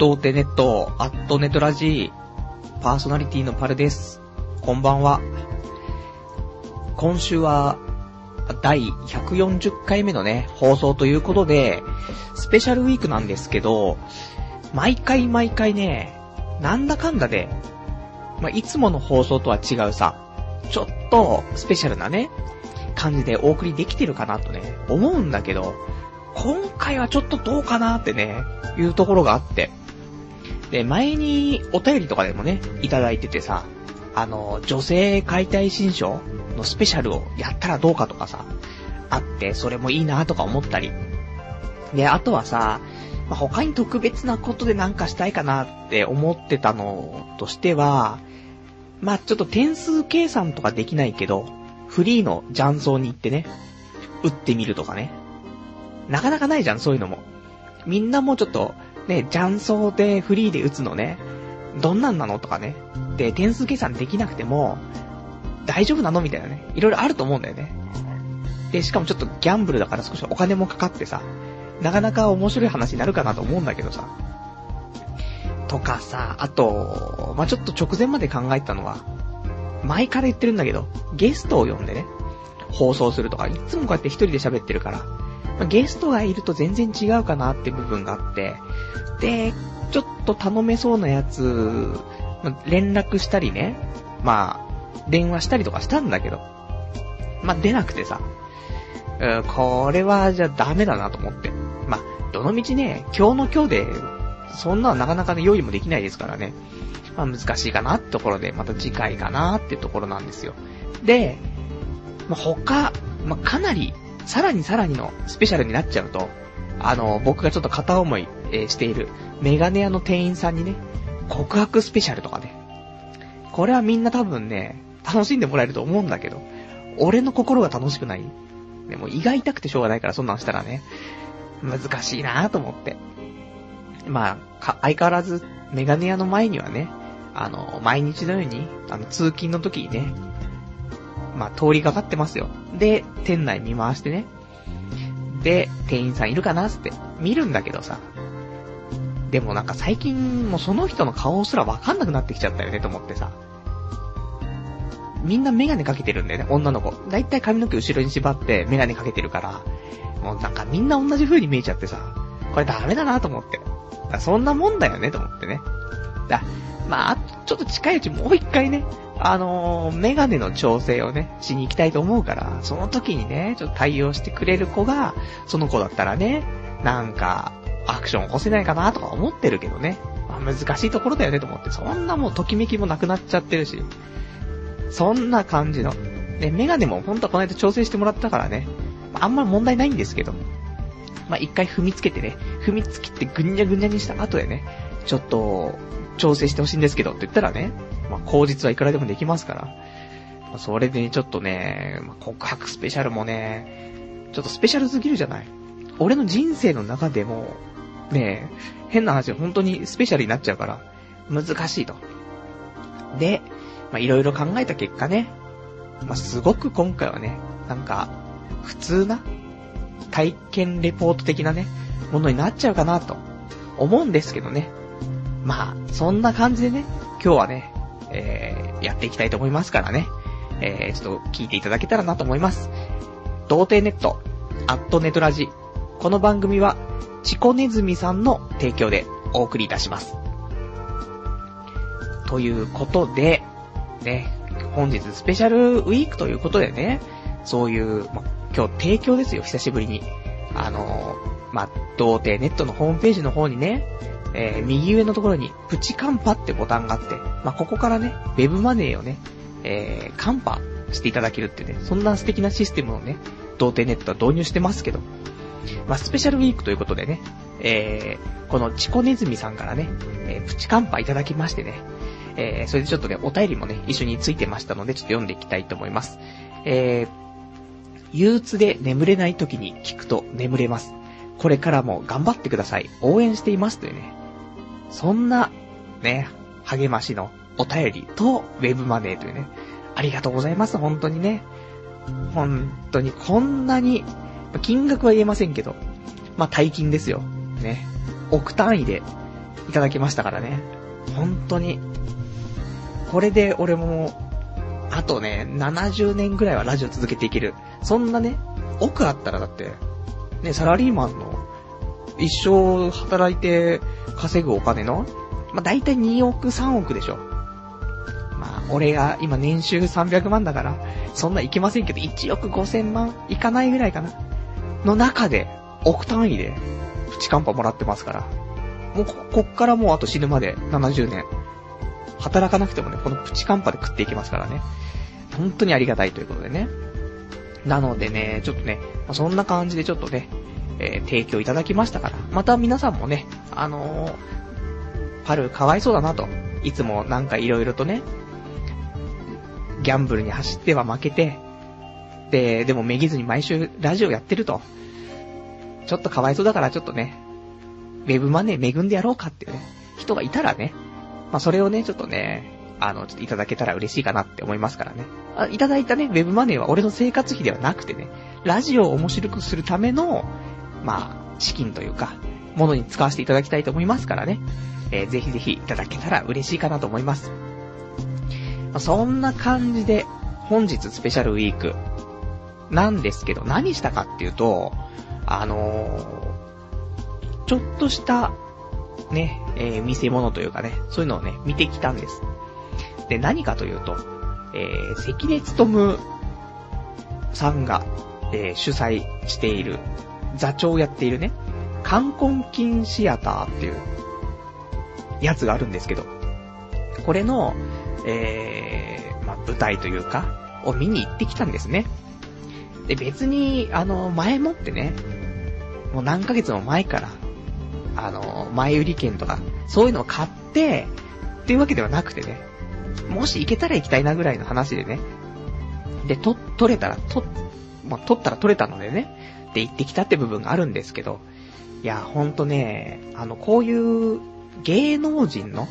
童貞ネット、アットネトラジー、パーソナリティのパルです。こんばんは。今週は、第140回目のね、放送ということで、スペシャルウィークなんですけど、毎回毎回ね、なんだかんだで、まあ、いつもの放送とは違うさ、ちょっとスペシャルなね、感じでお送りできてるかなとね、思うんだけど、今回はちょっとどうかなってね、いうところがあって。で、前にお便りとかでもね、いただいててさ、あの、女性解体新書のスペシャルをやったらどうかとかさ、あって、それもいいなとか思ったり。で、あとはさ、ま、他に特別なことでなんかしたいかなって思ってたのとしては、まあ、ちょっと点数計算とかできないけど、フリーの雀荘に行ってね、打ってみるとかね。なかなかないじゃん、そういうのも。みんなもうちょっと、ね、雀荘でフリーで打つのね、どんなんなのとかね。で、点数計算できなくても、大丈夫なのみたいなね。いろいろあると思うんだよね。で、しかもちょっとギャンブルだから少しお金もかかってさ、なかなか面白い話になるかなと思うんだけどさ。とかさ、あと、まあ、ちょっと直前まで考えたのは、前から言ってるんだけど、ゲストを呼んでね、放送するとか、いつもこうやって一人で喋ってるから、まあ、ゲストがいると全然違うかなって部分があって、で、ちょっと頼めそうなやつ、まあ、連絡したりね、まあ、電話したりとかしたんだけど、まあ、出なくてさ、うん、これはじゃあダメだなと思って。まあ、どの道ね、今日の今日で、そんななかなかね、用意もできないですからね。まあ難しいかなってところで、また次回かなってところなんですよ。で、まあ、他、まあ、かなり、さらにさらにのスペシャルになっちゃうと、あの、僕がちょっと片思い、しているメガネ屋の店員さんにね、告白スペシャルとかね。これはみんな多分ね、楽しんでもらえると思うんだけど、俺の心が楽しくない。でも胃が痛くてしょうがないからそんなんしたらね、難しいなぁと思って。まあ、相変わらず、メガネ屋の前にはね、あの、毎日のように、あの、通勤の時にね、まあ、通りかかってますよ。で、店内見回してね。で、店員さんいるかなつって、見るんだけどさ。でもなんか最近、もうその人の顔すらわかんなくなってきちゃったよね、と思ってさ。みんなメガネかけてるんだよね、女の子。だいたい髪の毛後ろに縛ってメガネかけてるから、もうなんかみんな同じ風に見えちゃってさ、これダメだなと思って。だそんなもんだよね、と思ってね。だ、まあ、ちょっと近いうちもう一回ね、あのー、メガネの調整をね、しに行きたいと思うから、その時にね、ちょっと対応してくれる子が、その子だったらね、なんか、アクション起こせないかなとか思ってるけどね。まあ、難しいところだよねと思って、そんなもうときめきもなくなっちゃってるし。そんな感じの。ね、メガネもほんとこの間調整してもらったからね、あんま問題ないんですけど。まあ、一回踏みつけてね、踏みつけてぐにゃぐにゃにした後でね、ちょっと、調整してほしいんですけどって言ったらね、口実はいくらでもできますから。それで、ちょっとね、告白スペシャルもね、ちょっとスペシャルすぎるじゃない俺の人生の中でも、ね変な話、本当にスペシャルになっちゃうから、難しいと。で、まあ、いろいろ考えた結果ね、まあ、すごく今回はね、なんか、普通な、体験レポート的なね、ものになっちゃうかなと、思うんですけどね。まあ、そんな感じでね、今日はね、えー、やっていきたいと思いますからね。えー、ちょっと聞いていただけたらなと思います。童貞ネット、アットネトラジ。この番組は、チコネズミさんの提供でお送りいたします。ということで、ね、本日スペシャルウィークということでね、そういう、ま、今日提供ですよ、久しぶりに。あのー、ま、童貞ネットのホームページの方にね、えー、右上のところに、プチカンパってボタンがあって、まあ、ここからね、ウェブマネーをね、えー、カンパしていただけるってね、そんな素敵なシステムをね、童貞ネットは導入してますけど、まあ、スペシャルウィークということでね、えー、このチコネズミさんからね、えー、プチカンパいただきましてね、えー、それでちょっとね、お便りもね、一緒についてましたので、ちょっと読んでいきたいと思います。えー、憂鬱で眠れない時に聞くと眠れます。これからも頑張ってください。応援しています。というね。そんな、ね、励ましのお便りと、ウェブマネーというね。ありがとうございます。本当にね。本当にこんなに、金額は言えませんけど、まあ、大金ですよ。ね。億単位でいただきましたからね。本当に。これで俺も、あとね、70年ぐらいはラジオ続けていける。そんなね、奥あったらだって、ね、サラリーマンの、一生働いて稼ぐお金の、まあ、大体2億3億でしょ。まあ、俺が今年収300万だから、そんないけませんけど、1億5000万いかないぐらいかな。の中で、億単位で、プチカンパもらってますから。もうこ、こっからもうあと死ぬまで70年。働かなくてもね、このプチカンパで食っていきますからね。本当にありがたいということでね。なのでね、ちょっとね、そんな感じでちょっとね、えー、提供いただきましたから、また皆さんもね、あのー、パルかわいそうだなと。いつもなんか色々とね、ギャンブルに走っては負けて、で、でもめぎずに毎週ラジオやってると。ちょっとかわいそうだからちょっとね、ウェブマネー恵んでやろうかっていうね、人がいたらね、まあそれをね、ちょっとね、あの、ちょっといただけたら嬉しいかなって思いますからね。あいただいたね、ウェブマネーは俺の生活費ではなくてね、ラジオを面白くするための、まあ、資金というか、ものに使わせていただきたいと思いますからね。えー、ぜひぜひいただけたら嬉しいかなと思います。そんな感じで、本日スペシャルウィーク、なんですけど、何したかっていうと、あのー、ちょっとした、ね、えー、見せ物というかね、そういうのをね、見てきたんです。で、何かというと、えー、関根勤さんが、えー、主催している、座長をやっているね、冠婚金シアターっていう、やつがあるんですけど、これの、えー、まあ、舞台というか、を見に行ってきたんですね。で、別に、あの、前もってね、もう何ヶ月も前から、あの、前売り券とか、そういうのを買って、っていうわけではなくてね、もし行けたら行きたいなぐらいの話でね、で、と、取れたら、と、まあ、取ったら取れたのでね、で、行ってきたって部分があるんですけど、いや、ほんとね、あの、こういう芸能人の、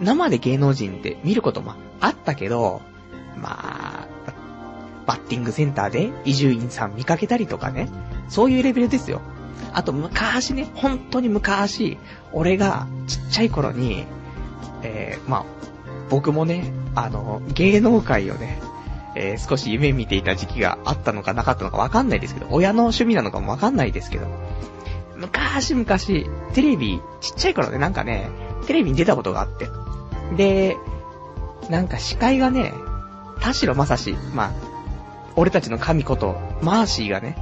生で芸能人って見ることもあったけど、まあ、バッティングセンターで伊集院さん見かけたりとかね、そういうレベルですよ。あと昔ね、本当に昔、俺がちっちゃい頃に、えー、まあ、僕もね、あの、芸能界をね、えー、少し夢見ていた時期があったのかなかったのかわかんないですけど、親の趣味なのかもわかんないですけど、昔々、テレビ、ちっちゃい頃ね、なんかね、テレビに出たことがあって。で、なんか司会がね、田代正史、まあ、俺たちの神こと、マーシーがね、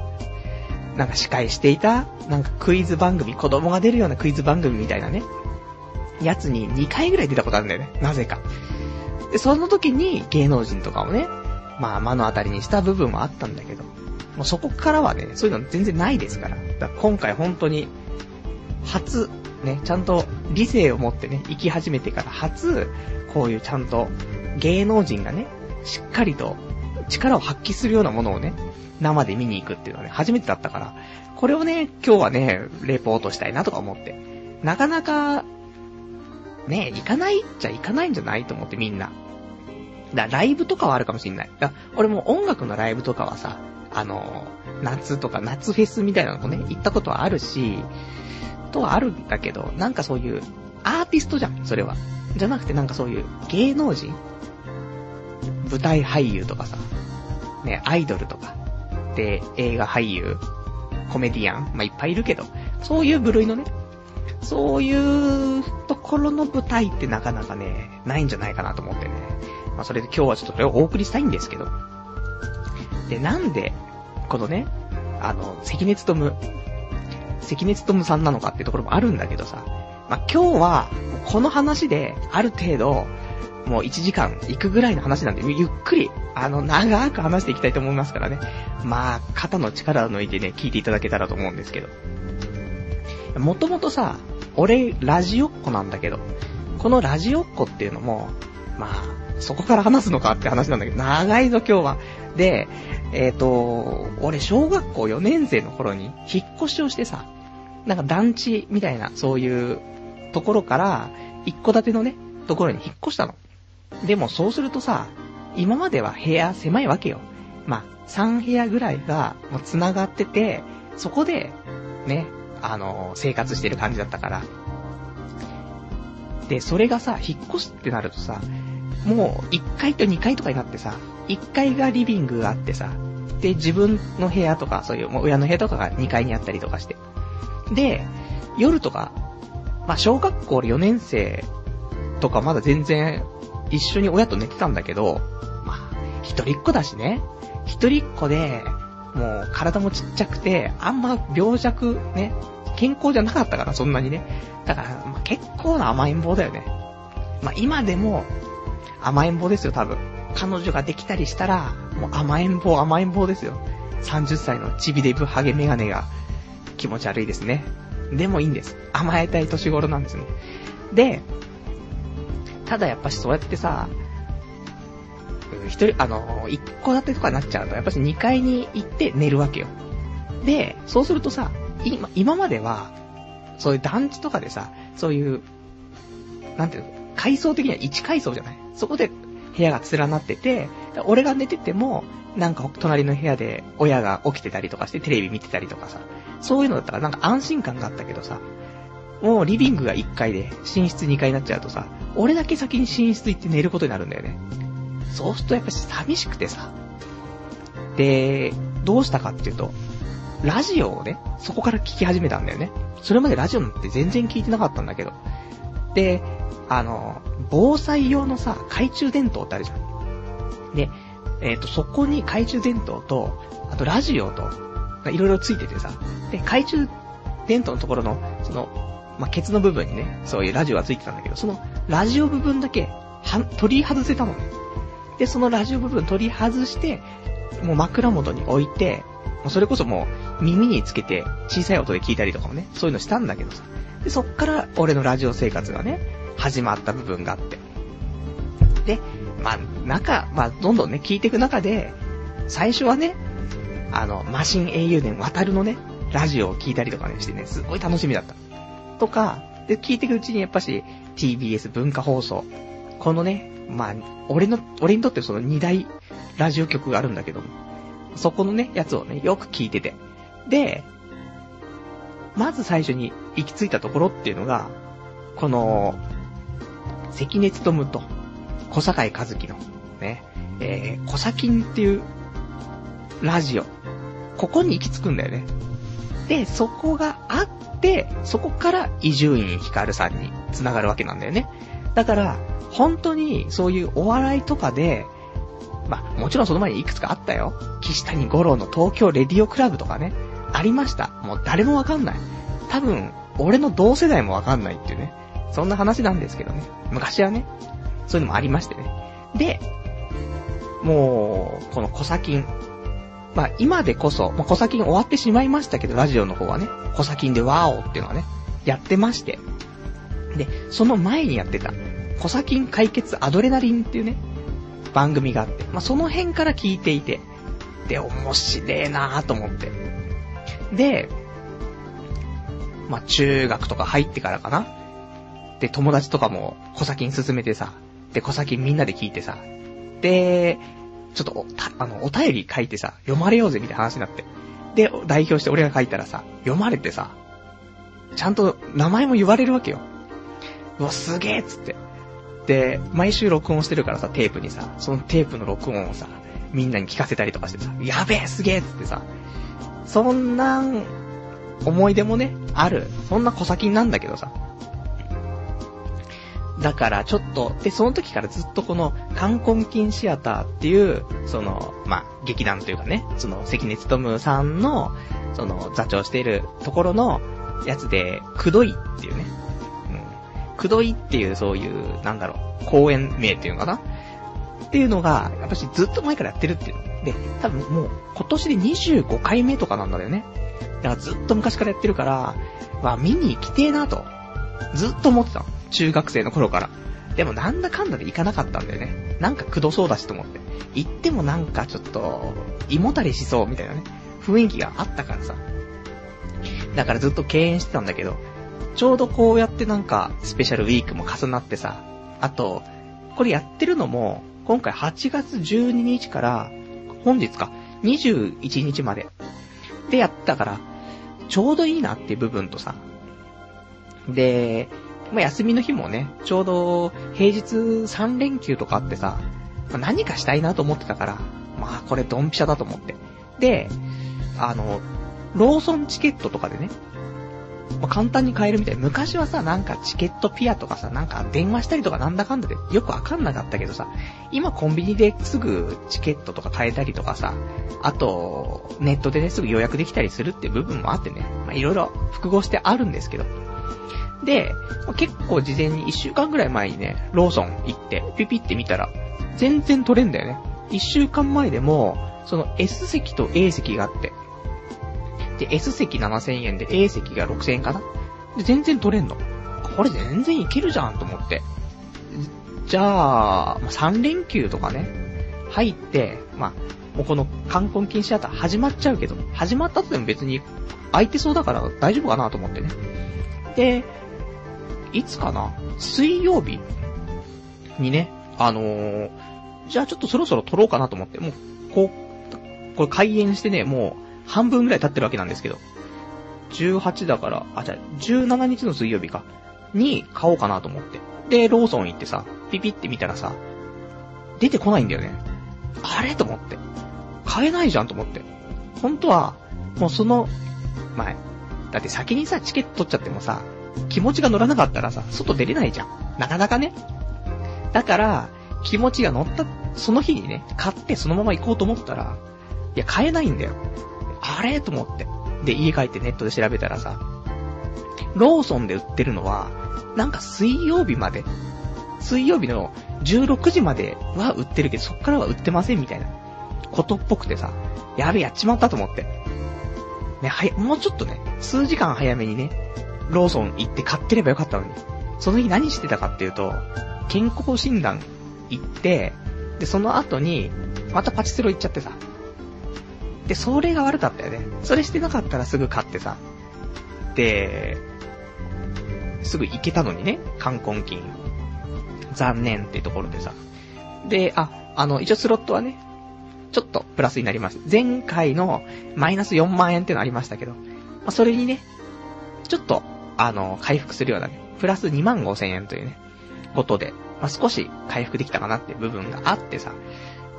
なんか司会していた、なんかクイズ番組、子供が出るようなクイズ番組みたいなね、やつに2回ぐらい出たことあるんだよね。なぜか。で、その時に芸能人とかをね、まあ目の当たりにした部分はあったんだけど、もうそこからはね、そういうの全然ないですから。だから今回本当に、初、ね、ちゃんと理性を持ってね、生き始めてから初、こういうちゃんと芸能人がね、しっかりと力を発揮するようなものをね、生で見に行くっていうのはね、初めてだったから、これをね、今日はね、レポートしたいなとか思って。なかなか、ね、行かないっちゃ行かないんじゃないと思ってみんな。だライブとかはあるかもしんない。だ俺も音楽のライブとかはさ、あの、夏とか夏フェスみたいなのもね、行ったことはあるし、とはあるんだけど、なんかそういう、アーティストじゃん、それは。じゃなくてなんかそういう芸能人舞台俳優とかさ、ね、アイドルとか、で、映画俳優、コメディアン、まあ、いっぱいいるけど、そういう部類のね、そういうところの舞台ってなかなかね、ないんじゃないかなと思ってね。まあ、それで今日はちょっとそれをお送りしたいんですけど。で、なんで、このね、あの、関根勤関根勤さんなのかっていうところもあるんだけどさ、まあ、今日は、この話で、ある程度、もう1時間行くぐらいの話なんで、ゆっくり、あの、長く話していきたいと思いますからね。まあ、肩の力を抜いてね、聞いていただけたらと思うんですけど。もともとさ、俺、ラジオっ子なんだけど、このラジオっ子っていうのも、まあ、そこから話すのかって話なんだけど、長いぞ今日は。で、えっ、ー、と、俺小学校4年生の頃に引っ越しをしてさ、なんか団地みたいな、そういうところから、一戸建てのね、ところに引っ越したの。でもそうするとさ、今までは部屋狭いわけよ。まあ、3部屋ぐらいがもう繋がってて、そこで、ね、あの、生活してる感じだったから。で、それがさ、引っ越すってなるとさ、もう1階と2階とかになってさ、1階がリビングがあってさ、で、自分の部屋とか、そういう、もう親の部屋とかが2階にあったりとかして。で、夜とか、まあ、小学校4年生とかまだ全然一緒に親と寝てたんだけど、まあ、一人っ子だしね。一人っ子で、もう体もちっちゃくて、あんま病弱ね、健康じゃなかったから、そんなにね。だから、まあ、結構な甘えん坊だよね。まあ、今でも、甘えん坊ですよ、多分。彼女ができたりしたら、もう甘えん坊、甘えん坊ですよ。30歳のチビデブハゲメガネが気持ち悪いですね。でもいいんです。甘えたい年頃なんですね。で、ただやっぱしそうやってさ、一人、あの、一個建てとかになっちゃうと、やっぱし二階に行って寝るわけよ。で、そうするとさ、今、今までは、そういう団地とかでさ、そういう、なんていうの、階層的には1階層じゃないそこで部屋が連なってて、俺が寝てても、なんか隣の部屋で親が起きてたりとかしてテレビ見てたりとかさ、そういうのだったらなんか安心感があったけどさ、もうリビングが1階で寝室2階になっちゃうとさ、俺だけ先に寝室行って寝ることになるんだよね。そうするとやっぱ寂しくてさ。で、どうしたかっていうと、ラジオをね、そこから聞き始めたんだよね。それまでラジオなんて全然聞いてなかったんだけど。で、あの、防災用のさ、懐中電灯ってあるじゃん。で、えっ、ー、と、そこに懐中電灯と、あとラジオと、いろいろついててさ、で、懐中電灯のところの、その、まあ、ケツの部分にね、そういうラジオがついてたんだけど、そのラジオ部分だけ、は、取り外せたのね。で、そのラジオ部分取り外して、もう枕元に置いて、もうそれこそもう耳につけて小さい音で聞いたりとかもね、そういうのしたんだけどさ。で、そっから俺のラジオ生活がね、始まった部分があって。で、まあ、中、まあ、どんどんね、聞いていく中で、最初はね、あの、マシン英雄伝渡るのね、ラジオを聞いたりとかね、してね、すごい楽しみだった。とか、で、聞いていくうちにやっぱし、TBS 文化放送。このね、まあ、俺の、俺にとってその二大ラジオ局があるんだけども、そこのね、やつをね、よく聞いてて。で、まず最初に行き着いたところっていうのが、この、関根勤と、小坂井和樹の、ね、えー、小崎っていう、ラジオ。ここに行き着くんだよね。で、そこがあって、そこから伊集院光さんに繋がるわけなんだよね。だから、本当にそういうお笑いとかで、まあ、もちろんその前にいくつかあったよ。岸谷五郎の東京レディオクラブとかね、ありました。もう誰もわかんない。多分、俺の同世代もわかんないっていうね。そんな話なんですけどね。昔はね、そういうのもありましてね。で、もう、この小砂まあ今でこそ、まあ小砂終わってしまいましたけど、ラジオの方はね、小砂でワーオっていうのはね、やってまして。で、その前にやってた、小砂解決アドレナリンっていうね、番組があって、まあその辺から聞いていて、で、面白えなぁと思って。で、まあ中学とか入ってからかな。で、友達とかも小砂金進めてさ、で、小砂金みんなで聞いてさ、で、ちょっと、あの、お便り書いてさ、読まれようぜみたいな話になって。で、代表して俺が書いたらさ、読まれてさ、ちゃんと名前も言われるわけよ。うわ、すげえっつって。で、毎週録音してるからさ、テープにさ、そのテープの録音をさ、みんなに聞かせたりとかしてさ、やべえ、すげえっつってさ、そんな、思い出もね、ある。そんな小先なんだけどさ。だからちょっと、で、その時からずっとこの、観光金シアターっていう、その、まあ、劇団というかね、その、関根勤さんの、その、座長しているところの、やつで、くどいっていうね、うん。くどいっていう、そういう、なんだろう、公演名っていうのかなっていうのが、やっぱしずっと前からやってるっていう。で、多分もう、今年で25回目とかなんだよね。だからずっと昔からやってるから、まあ見に行きてえなと、ずっと思ってた。中学生の頃から。でもなんだかんだで行かなかったんだよね。なんかくどそうだしと思って。行ってもなんかちょっと、胃もたれしそうみたいなね、雰囲気があったからさ。だからずっと敬遠してたんだけど、ちょうどこうやってなんか、スペシャルウィークも重なってさ、あと、これやってるのも、今回8月12日から、本日か、21日まで。でやったから、ちょうどいいなっていう部分とさ。で、まあ、休みの日もね、ちょうど平日3連休とかあってさ、まあ、何かしたいなと思ってたから、まあこれドンピシャだと思って。で、あの、ローソンチケットとかでね、まあ、簡単に買えるみたい。昔はさ、なんかチケットピアとかさ、なんか電話したりとかなんだかんだでよくわかんなかったけどさ、今コンビニですぐチケットとか買えたりとかさ、あと、ネットでね、すぐ予約できたりするっていう部分もあってね、まあ、いろいろ複合してあるんですけど。で、まあ、結構事前に1週間ぐらい前にね、ローソン行って、ピピって見たら、全然取れんだよね。1週間前でも、その S 席と A 席があって、で、S 席7000円で A 席が6000円かなで、全然取れんの。これ全然いけるじゃんと思って。じゃあ、3連休とかね、入って、まあ、もうこの観光禁止だったら始まっちゃうけど、始まったとでも別に空いてそうだから大丈夫かなと思ってね。で、いつかな水曜日にね、あのー、じゃあちょっとそろそろ撮ろうかなと思って、もう、こう、これ開演してね、もう、半分ぐらい経ってるわけなんですけど、18だから、あ、じゃあ、17日の水曜日か、に買おうかなと思って。で、ローソン行ってさ、ピピって見たらさ、出てこないんだよね。あれ？と思って。買えないじゃんと思って。本当は、もうその、前。だって先にさ、チケット取っちゃってもさ、気持ちが乗らなかったらさ、外出れないじゃん。なかなかね。だから、気持ちが乗った、その日にね、買ってそのまま行こうと思ったら、いや、買えないんだよ。あれ？と思って。で、家帰ってネットで調べたらさ、ローソンで売ってるのは、なんか水曜日まで、水曜日の16時までは売ってるけど、そっからは売ってませんみたいなことっぽくてさ、やべ、やっちまったと思って。ね、はや、もうちょっとね、数時間早めにね、ローソン行って買ってればよかったのに。その日何してたかっていうと、健康診断行って、で、その後に、またパチスロ行っちゃってさ、で、それが悪かったよね。それしてなかったらすぐ買ってさ。で、すぐ行けたのにね、冠婚金。残念ってところでさ。で、あ、あの、一応スロットはね、ちょっとプラスになります。前回のマイナス4万円ってのありましたけど、まあ、それにね、ちょっと、あの、回復するようなね、プラス2万5千円というね、ことで、まあ、少し回復できたかなって部分があってさ、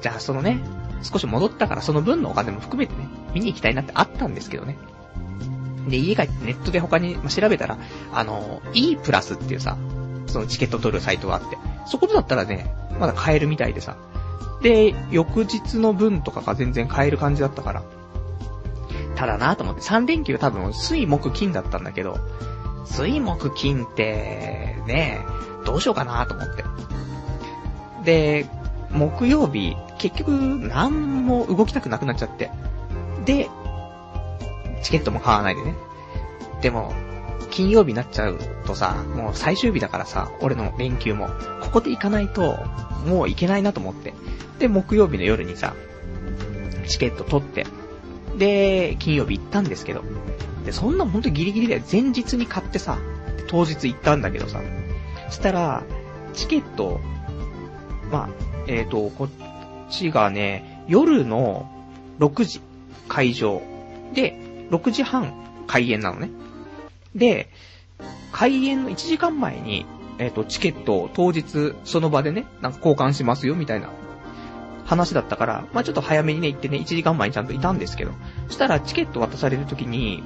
じゃあそのね、少し戻ったからその分のお金も含めてね、見に行きたいなってあったんですけどね。で、家帰ってネットで他に調べたら、あの、E プラスっていうさ、そのチケット取るサイトがあって、そこだったらね、まだ買えるみたいでさ。で、翌日の分とかが全然買える感じだったから。ただなと思って、3連休多分水木金だったんだけど、水木金って、ね、どうしようかなと思って。で、木曜日、結局、なんも動きたくなくなっちゃって。で、チケットも買わないでね。でも、金曜日になっちゃうとさ、もう最終日だからさ、俺の連休も、ここで行かないと、もう行けないなと思って。で、木曜日の夜にさ、チケット取って、で、金曜日行ったんですけど、で、そんなほんとギリギリで前日に買ってさ、当日行ったんだけどさ、したら、チケット、まあ、えっ、ー、と、こちがね、夜の6時会場で、6時半開演なのね。で、開演の1時間前に、えっ、ー、と、チケットを当日その場でね、なんか交換しますよみたいな話だったから、まあちょっと早めにね行ってね、1時間前にちゃんといたんですけど、そしたらチケット渡されるときに、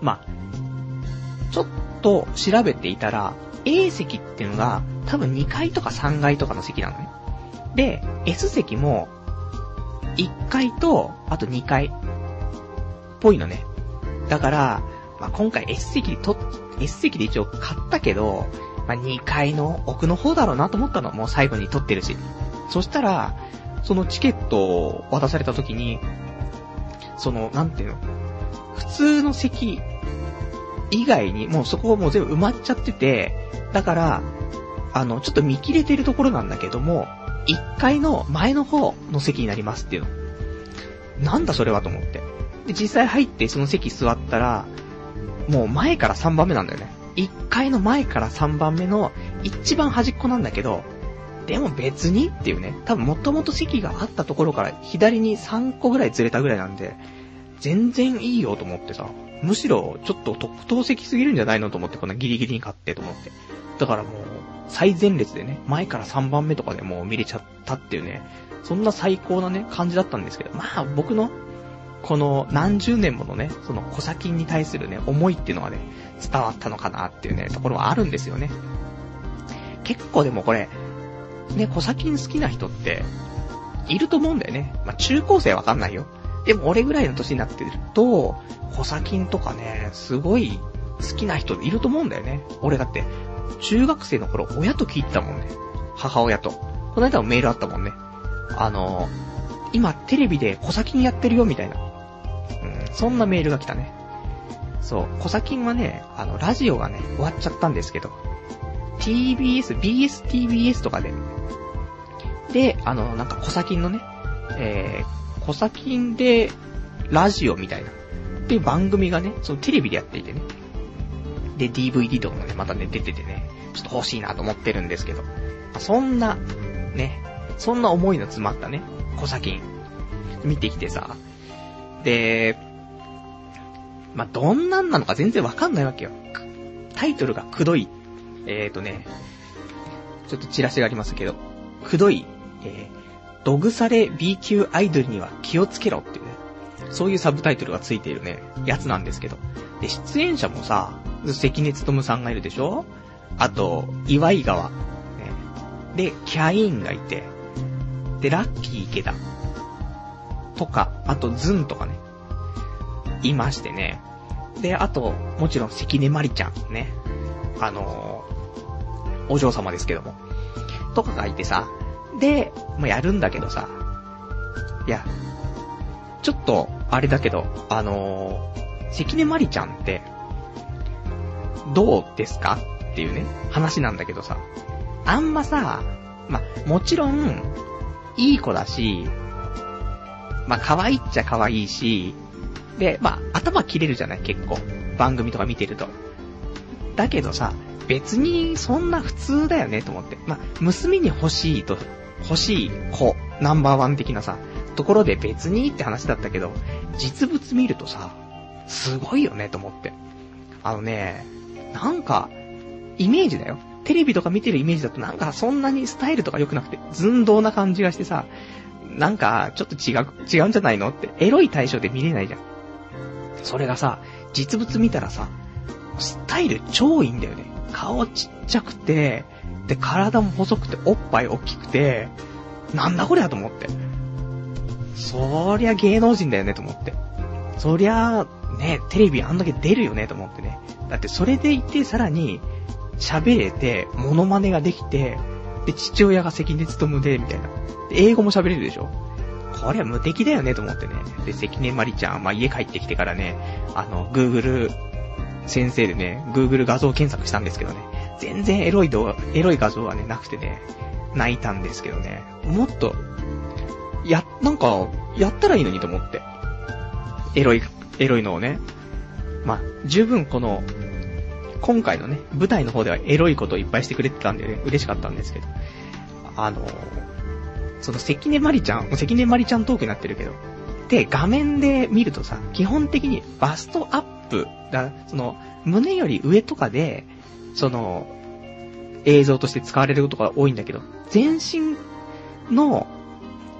まあ、ちょっと調べていたら、A 席っていうのが、多分2階とか3階とかの席なのね。で、S 席も、1階と、あと2階、っぽいのね。だから、まあ、今回 S 席と、S 席で一応買ったけど、まあ、2階の奥の方だろうなと思ったの。もう最後に取ってるし。そしたら、そのチケットを渡された時に、その、なんていうの、普通の席以外に、もうそこはもう全部埋まっちゃってて、だから、あの、ちょっと見切れてるところなんだけども、1階の前の方の席になりますっていうの。なんだそれはと思って。で、実際入ってその席座ったら、もう前から3番目なんだよね。1階の前から3番目の一番端っこなんだけど、でも別にっていうね。多分もともと席があったところから左に3個ぐらいずれたぐらいなんで、全然いいよと思ってさ、むしろちょっと特等席すぎるんじゃないのと思って、こんなギリギリに買ってと思って。だからもう、最前列でね、前から3番目とかでもう見れちゃったっていうね、そんな最高なね、感じだったんですけど、まあ僕の、この何十年ものね、その小先に対するね、思いっていうのがね、伝わったのかなっていうね、ところはあるんですよね。結構でもこれ、ね、小先好きな人って、いると思うんだよね。まあ中高生わかんないよ。でも俺ぐらいの年になってると、小先とかね、すごい好きな人いると思うんだよね。俺だって、中学生の頃、親と聞いてたもんね。母親と。この間もメールあったもんね。あの、今テレビで小先にやってるよ、みたいな。うん、そんなメールが来たね。そう、小先はね、あの、ラジオがね、終わっちゃったんですけど、TBS、BSTBS とかで、で、あの、なんか小先のね、えー、小先で、ラジオみたいな、っていう番組がね、そのテレビでやっていてね。で、DVD とかもね、またね、出ててね、ちょっと欲しいなと思ってるんですけど、そんな、ね、そんな思いの詰まったね、小先、見てきてさ、で、まあ、どんなんなのか全然わかんないわけよ。タイトルがくどい。えーとね、ちょっとチラシがありますけど、くどい、えー、ドグサレ B 級アイドルには気をつけろっていうね、そういうサブタイトルがついているね、やつなんですけど。で、出演者もさ、関根勤さんがいるでしょ？あと、岩井川。で、キャインがいて、で、ラッキー池田。とか、あと、ズンとかね。いましてね。で、あと、もちろん関根まりちゃんね。あのー、お嬢様ですけども。とかがいてさ。で、まあ、やるんだけどさ。いや、ちょっと、あれだけど、あのー、関根まりちゃんって、どうですか？っていうね、話なんだけどさ。あんまさ、ま、もちろん、いい子だし、ま可愛いっちゃ可愛いし、で、ま、頭切れるじゃない？結構。番組とか見てると。だけどさ、別にそんな普通だよねと思って。まあ、娘に欲しいと、欲しい子、ナンバーワン的なさ、ところで別にって話だったけど、実物見るとさ、すごいよねと思って。あのね、なんか、イメージだよ。テレビとか見てるイメージだとなんかそんなにスタイルとか良くなくて、寸胴な感じがしてさ、なんか、ちょっと違う、違うんじゃないのって、エロい対象で見れないじゃん。それがさ、実物見たらさ、スタイル超いいんだよね。顔ちっちゃくて、で、体も細くて、おっぱい大きくて、なんだこりゃと思って。そりゃ芸能人だよねと思って。そりゃ、ね、テレビあんだけ出るよねと思ってね。だってそれでいてさらに、喋れて、モノマネができて、で、父親が関根勤で、みたいな。英語も喋れるでしょこれは無敵だよねと思ってね。で、関根まりちゃん、まあ、家帰ってきてからね、あの、Google 先生でね、Google 画像検索したんですけどね、全然エロい動画、エロい画像はね、なくてね、泣いたんですけどね、もっと、や、なんか、やったらいいのにと思って。エロい、エロいのをね。まあ、十分この、今回のね、舞台の方ではエロいことをいっぱいしてくれてたんでね、嬉しかったんですけど。あの、その関根まりちゃん、関根まりちゃんトークになってるけど、で、画面で見るとさ、基本的にバストアップ、だその、胸より上とかで、その、映像として使われることが多いんだけど、全身の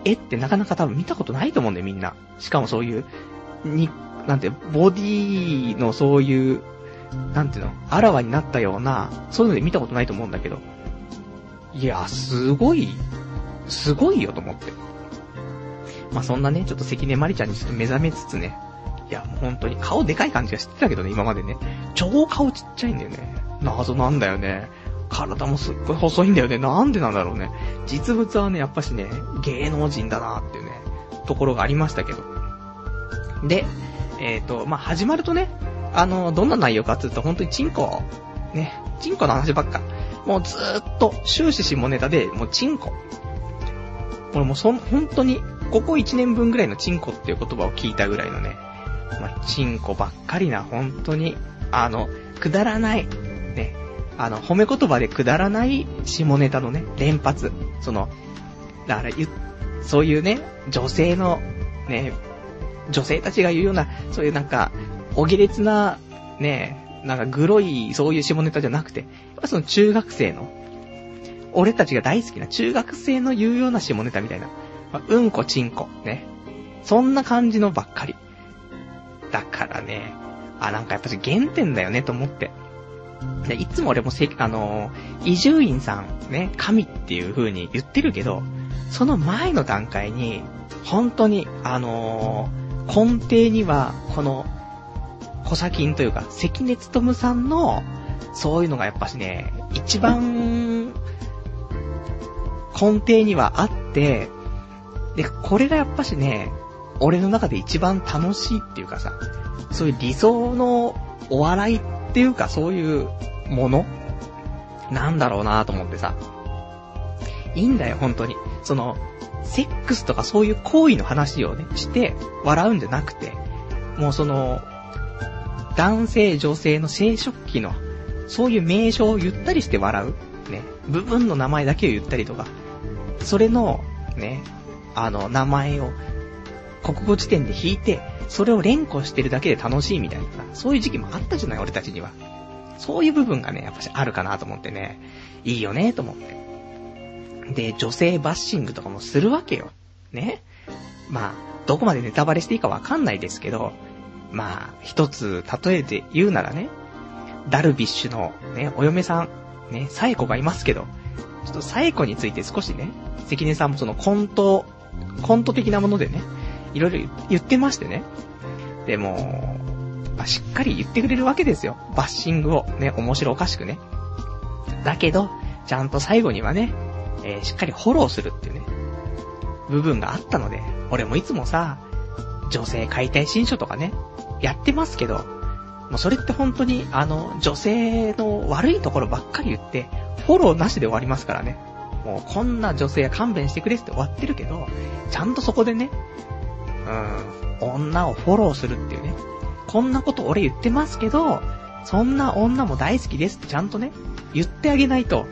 絵ってなかなか多分見たことないと思うんだよ、みんな。しかもそういう、に、なんて、ボディのそういう、なんていうの、あらわになったような、そういうので見たことないと思うんだけど、いや、すごいすごいよと思って。まあ、そんなね、ちょっと関根まりちゃんにちょっと目覚めつつね、いや、もう本当に顔でかい感じがしてたけどね、今までね。超顔ちっちゃいんだよね。謎なんだよね。体もすっごい細いんだよね。なんでなんだろうね。実物はね、やっぱしね、芸能人だなーっていうね、ところがありましたけど。で、えっ、ー、と、まあ、始まるとね、あの、どんな内容かって言うと、本当にチンコ、ね、チンコの話ばっか。もうずーっと終始下ネタで、もうチンコ。俺もうそん、本当に、ここ1年分ぐらいのチンコっていう言葉を聞いたぐらいのね、まあ、チンコばっかりな、本当に、あの、くだらない、ね、あの、褒め言葉でくだらない下ネタのね、連発。その、だから、そういうね、女性の、ね、女性たちが言うような、そういうなんか、お下劣な、ね、なんかグロい、そういう下ネタじゃなくて、やっぱその中学生の、俺たちが大好きな中学生の言うような下ネタみたいな。まあ、うんこちんこ、ね。そんな感じのばっかり。だからね、あ、なんかやっぱり原点だよねと思って。でいつも俺もせ、あの伊集院さん、ね、神っていう風に言ってるけど、その前の段階に、本当に、あのー、根底には、この、小砂金というか、関根勤さんの、そういうのがやっぱしね、一番、根底にはあって、で、これがやっぱしね、俺の中で一番楽しいっていうかさ、そういう理想のお笑いっていうかそういうものなんだろうなと思ってさ。いいんだよ、本当に。その、セックスとかそういう行為の話をね、して笑うんじゃなくて、もうその、男性、女性の生殖器の、そういう名称を言ったりして笑う。ね。部分の名前だけを言ったりとか。それの、ね、あの、名前を、国語辞典で引いて、それを連呼してるだけで楽しいみたいな、そういう時期もあったじゃない、俺たちには。そういう部分がね、やっぱしあるかなと思ってね、いいよね、と思って。で、女性バッシングとかもするわけよ。ね。まあ、どこまでネタバレしていいかわかんないですけど、まあ、一つ例えて言うならね、ダルビッシュのね、お嫁さん、ね、サエコがいますけど、ちょっとサエコについて少しね、関根さんもそのコント、コント的なものでね、いろいろ言ってましてね。でも、まあ、しっかり言ってくれるわけですよ。バッシングを。ね、面白おかしくね。だけど、ちゃんと最後にはね、えー、しっかりフォローするっていうね、部分があったので、俺もいつもさ、女性解体新書とかね、やってますけど、もうそれって本当に、あの、女性の悪いところばっかり言って、フォローなしで終わりますからね。もうこんな女性は勘弁してくれって終わってるけど、ちゃんとそこでね、うん、女をフォローするっていうね。こんなこと俺言ってますけど、そんな女も大好きですってちゃんとね、言ってあげないと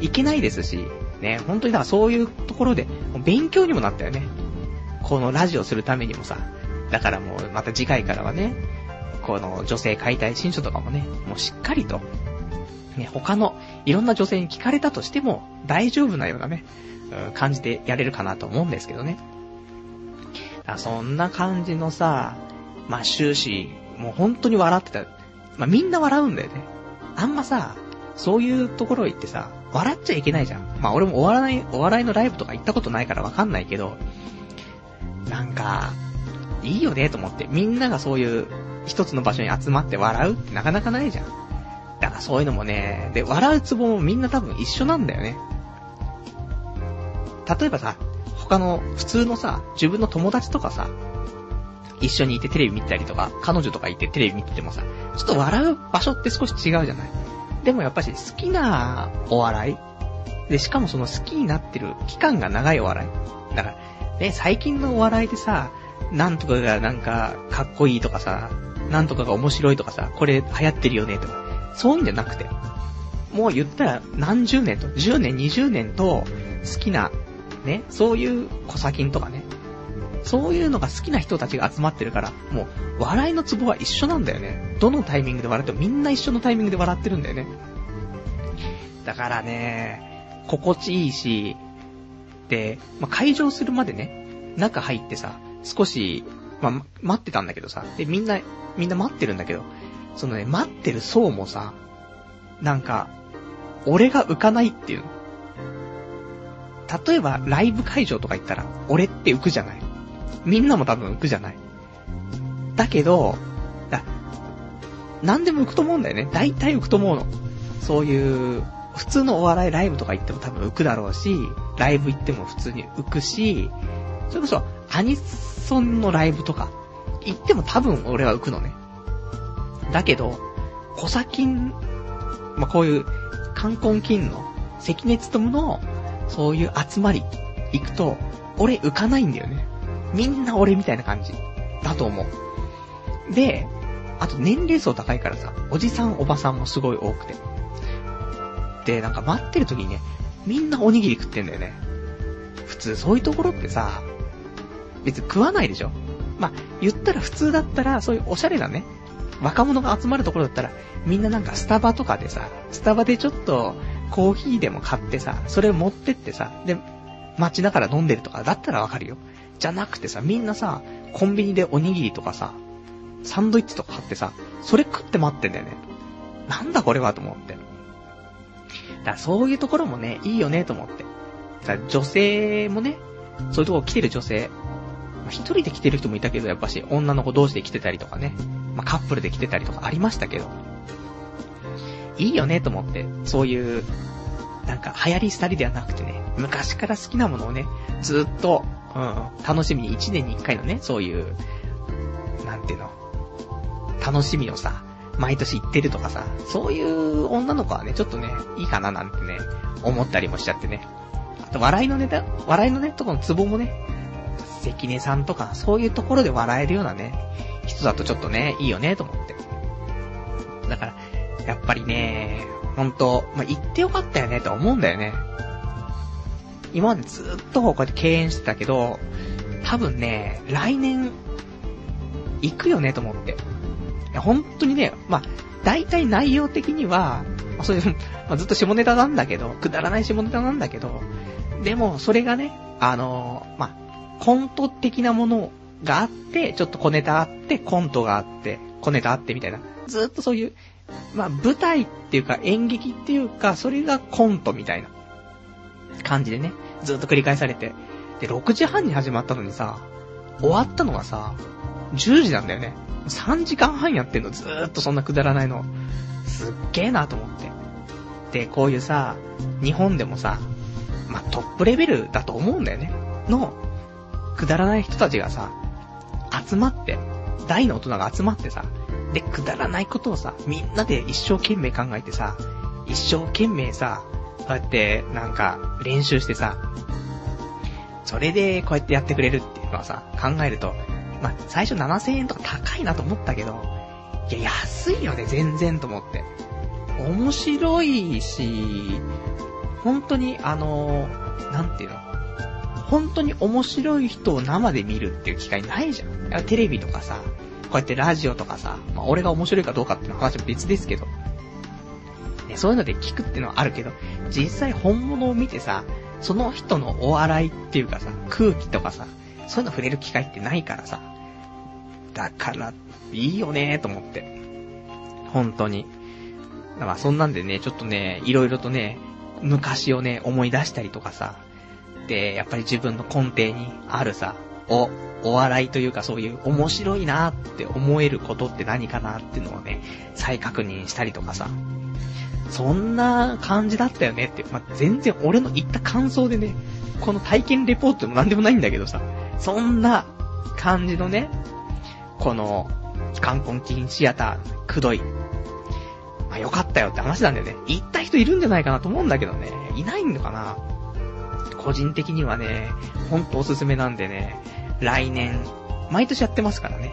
いけないですし、ね、本当にだからそういうところで、勉強にもなったよね。このラジオするためにもさ。だからもうまた次回からはね、この女性解体新書とかもね、もうしっかりと、ね、他のいろんな女性に聞かれたとしても大丈夫なようなね、うん、感じでやれるかなと思うんですけどね。そんな感じのさ、まあ終始、もう本当に笑ってた。まあみんな笑うんだよね。あんまさ、そういうところ行ってさ、笑っちゃいけないじゃん。まあ俺もお笑い、お笑いのライブとか行ったことないからわかんないけど、なんか、いいよねと思って。みんながそういう一つの場所に集まって笑うってなかなかないじゃん。だからそういうのもね、で、笑うツボもみんな多分一緒なんだよね。例えばさ、他の普通のさ、自分の友達とかさ、一緒にいてテレビ見たりとか、彼女とかいてテレビ見ててもさ、ちょっと笑う場所って少し違うじゃない？でもやっぱし好きなお笑いで、しかもその好きになってる期間が長いお笑い。だから、ね、最近のお笑いでさ、なんとかがなんか、かっこいいとかさ、なんとかが面白いとかさ、これ流行ってるよねとか、そういうんじゃなくて、もう言ったら何十年と、10年、20年と、好きな、ね、そういう小先とかね、そういうのが好きな人たちが集まってるから、もう、笑いのツボは一緒なんだよね。どのタイミングで笑ってもみんな一緒のタイミングで笑ってるんだよね。だからね、心地いいし、で、まあ、会場するまでね、中入ってさ、少し、まあ、待ってたんだけどさ、で、みんな、みんな待ってるんだけど、そのね、待ってる層もさ、なんか、俺が浮かないっていうの例えば、ライブ会場とか行ったら、俺って浮くじゃないみんなも多分浮くじゃない。だけど、だ、何でも浮くと思うんだよね。大体浮くと思うの。そういう、普通のお笑いライブとか行っても多分浮くだろうし、ライブ行っても普通に浮くし、それこそ、アニソンのライブとか、行っても多分俺は浮くのね。だけど、小砂金、まあ、こういう、冠婚金の、関根勤の、そういう集まり、行くと、俺浮かないんだよね。みんな俺みたいな感じ。だと思う。で、あと年齢層高いからさ、おじさんおばさんもすごい多くて。で、なんか待ってる時にね、みんなおにぎり食ってんだよね。普通そういうところってさ、別に食わないでしょまあ、言ったら普通だったら、そういうおしゃれなね、若者が集まるところだったら、みんななんかスタバとかでさ、スタバでちょっとコーヒーでも買ってさ、それを持ってってさ、で、街だから飲んでるとかだったらわかるよ。じゃなくてさ、みんなさ、コンビニでおにぎりとかさ、サンドイッチとか買ってさ、それ食って待ってんだよね。なんだこれはと思って。だからそういうところもね、いいよねと思って。だ女性もね、そういうとこ来てる女性、一人で来てる人もいたけど、やっぱし、女の子同士で来てたりとかね、まあ、カップルで来てたりとかありましたけど、いいよねと思って、そういう、なんか流行り廃りではなくてね、昔から好きなものをね、ずっと、うん、楽しみに1年に1回のね、そういう、なんていうの、楽しみをさ、毎年行ってるとかさ、そういう女の子はね、ちょっとね、いいかななんてね、思ったりもしちゃってね。あと、笑いのネタ、笑いのね、とこのツボもね、関根さんとか、そういうところで笑えるようなね、人だとちょっとね、いいよね、と思って。だから、やっぱりね、ほんと、まあ、行ってよかったよね、と思うんだよね。今までずっとこうやって敬遠してたけど、多分ね、来年、行くよね、と思って。本当にね、まあ、大体内容的には、そういう、まあ、ずっと下ネタなんだけど、くだらない下ネタなんだけど、でも、それがね、あのー、まあ、コント的なものがあって、ちょっと小ネタあって、コントがあって、小ネタあってみたいな。ずっとそういう、まあ、舞台っていうか演劇っていうか、それがコントみたいな感じでね、ずっと繰り返されて。で、6時半に始まったのにさ、終わったのがさ、10時なんだよね。3時間半やってんの、ずーっとそんなくだらないの。すっげーなと思って。で、こういうさ、日本でもさ、まあ、トップレベルだと思うんだよね。の、くだらない人たちがさ、集まって、大の大人が集まってさ、で、くだらないことをさ、みんなで一生懸命考えてさ、一生懸命さ、こうやって、なんか、練習してさ、それで、こうやってやってくれるっていうのはさ、考えると、まあ、最初7000円とか高いなと思ったけど、いや、安いよね、全然と思って。面白いし、本当に、あの、なんていうの？本当に面白い人を生で見るっていう機会ないじゃん。テレビとかさ、こうやってラジオとかさ、まあ、俺が面白いかどうかっていう話は別ですけど、そういうので聞くっていうのはあるけど、実際本物を見てさ、その人のお笑いっていうかさ、空気とかさ、そういうの触れる機会ってないからさ。だから、いいよねーと思って。本当に。だからそんなんでね、ちょっとね、いろいろとね、昔をね、思い出したりとかさ。で、やっぱり自分の根底にあるさ、お、お笑いというかそういう面白いなーって思えることって何かなっていうのをね、再確認したりとかさ。そんな感じだったよねって、まあ、全然俺の言った感想でね、この体験レポートもなんでもないんだけどさ、そんな感じのね、この、観光金シアター、くどい。まあ、よかったよって話なんだよね。行った人いるんじゃないかなと思うんだけどね、いないのかな個人的にはね、ほんとおすすめなんでね、来年、毎年やってますからね。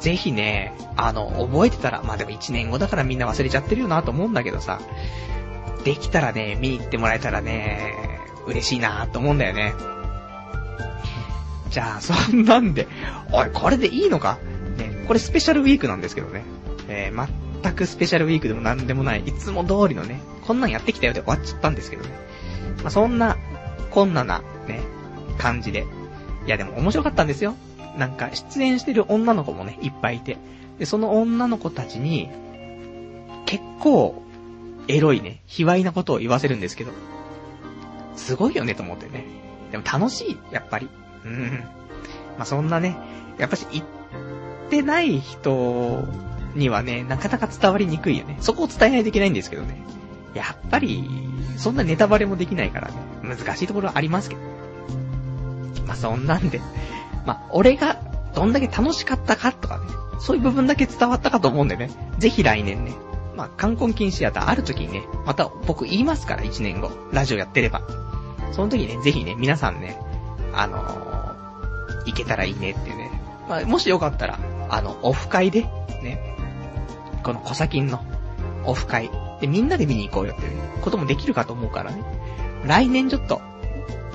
ぜひね、あの、覚えてたら、まあでも1年後だからみんな忘れちゃってるよなと思うんだけどさ、できたらね、見に行ってもらえたらね、嬉しいなと思うんだよね。じゃあ、そんなんで、おい、これでいいのか？ね、これスペシャルウィークなんですけどね。えー、全くスペシャルウィークでもなんでもない、いつも通りのね、こんなんやってきたよで終わっちゃったんですけどね。まあ、そんな、こんなな、ね、感じで。いや、でも面白かったんですよ。なんか、出演してる女の子もね、いっぱいいて。で、その女の子たちに、結構、エロいね、卑猥なことを言わせるんですけど、すごいよねと思ってね。でも楽しい、やっぱり。うん。まあ、そんなね、やっぱし、言ってない人にはね、なかなか伝わりにくいよね。そこを伝えないといけないんですけどね。やっぱり、そんなネタバレもできないからね、難しいところはありますけど。まあ、そんなんで、まあ、俺がどんだけ楽しかったかとかね、そういう部分だけ伝わったかと思うんでね、ぜひ来年ね、まあ、観光禁止やったある時にね、また僕言いますから、1年後。ラジオやってれば。その時ね、ぜひね、皆さんね、あのー、行けたらいいねっていうね。まあ、もしよかったら、あの、オフ会で、ね、この小先のオフ会でみんなで見に行こうよっていうこともできるかと思うからね。来年ちょっと、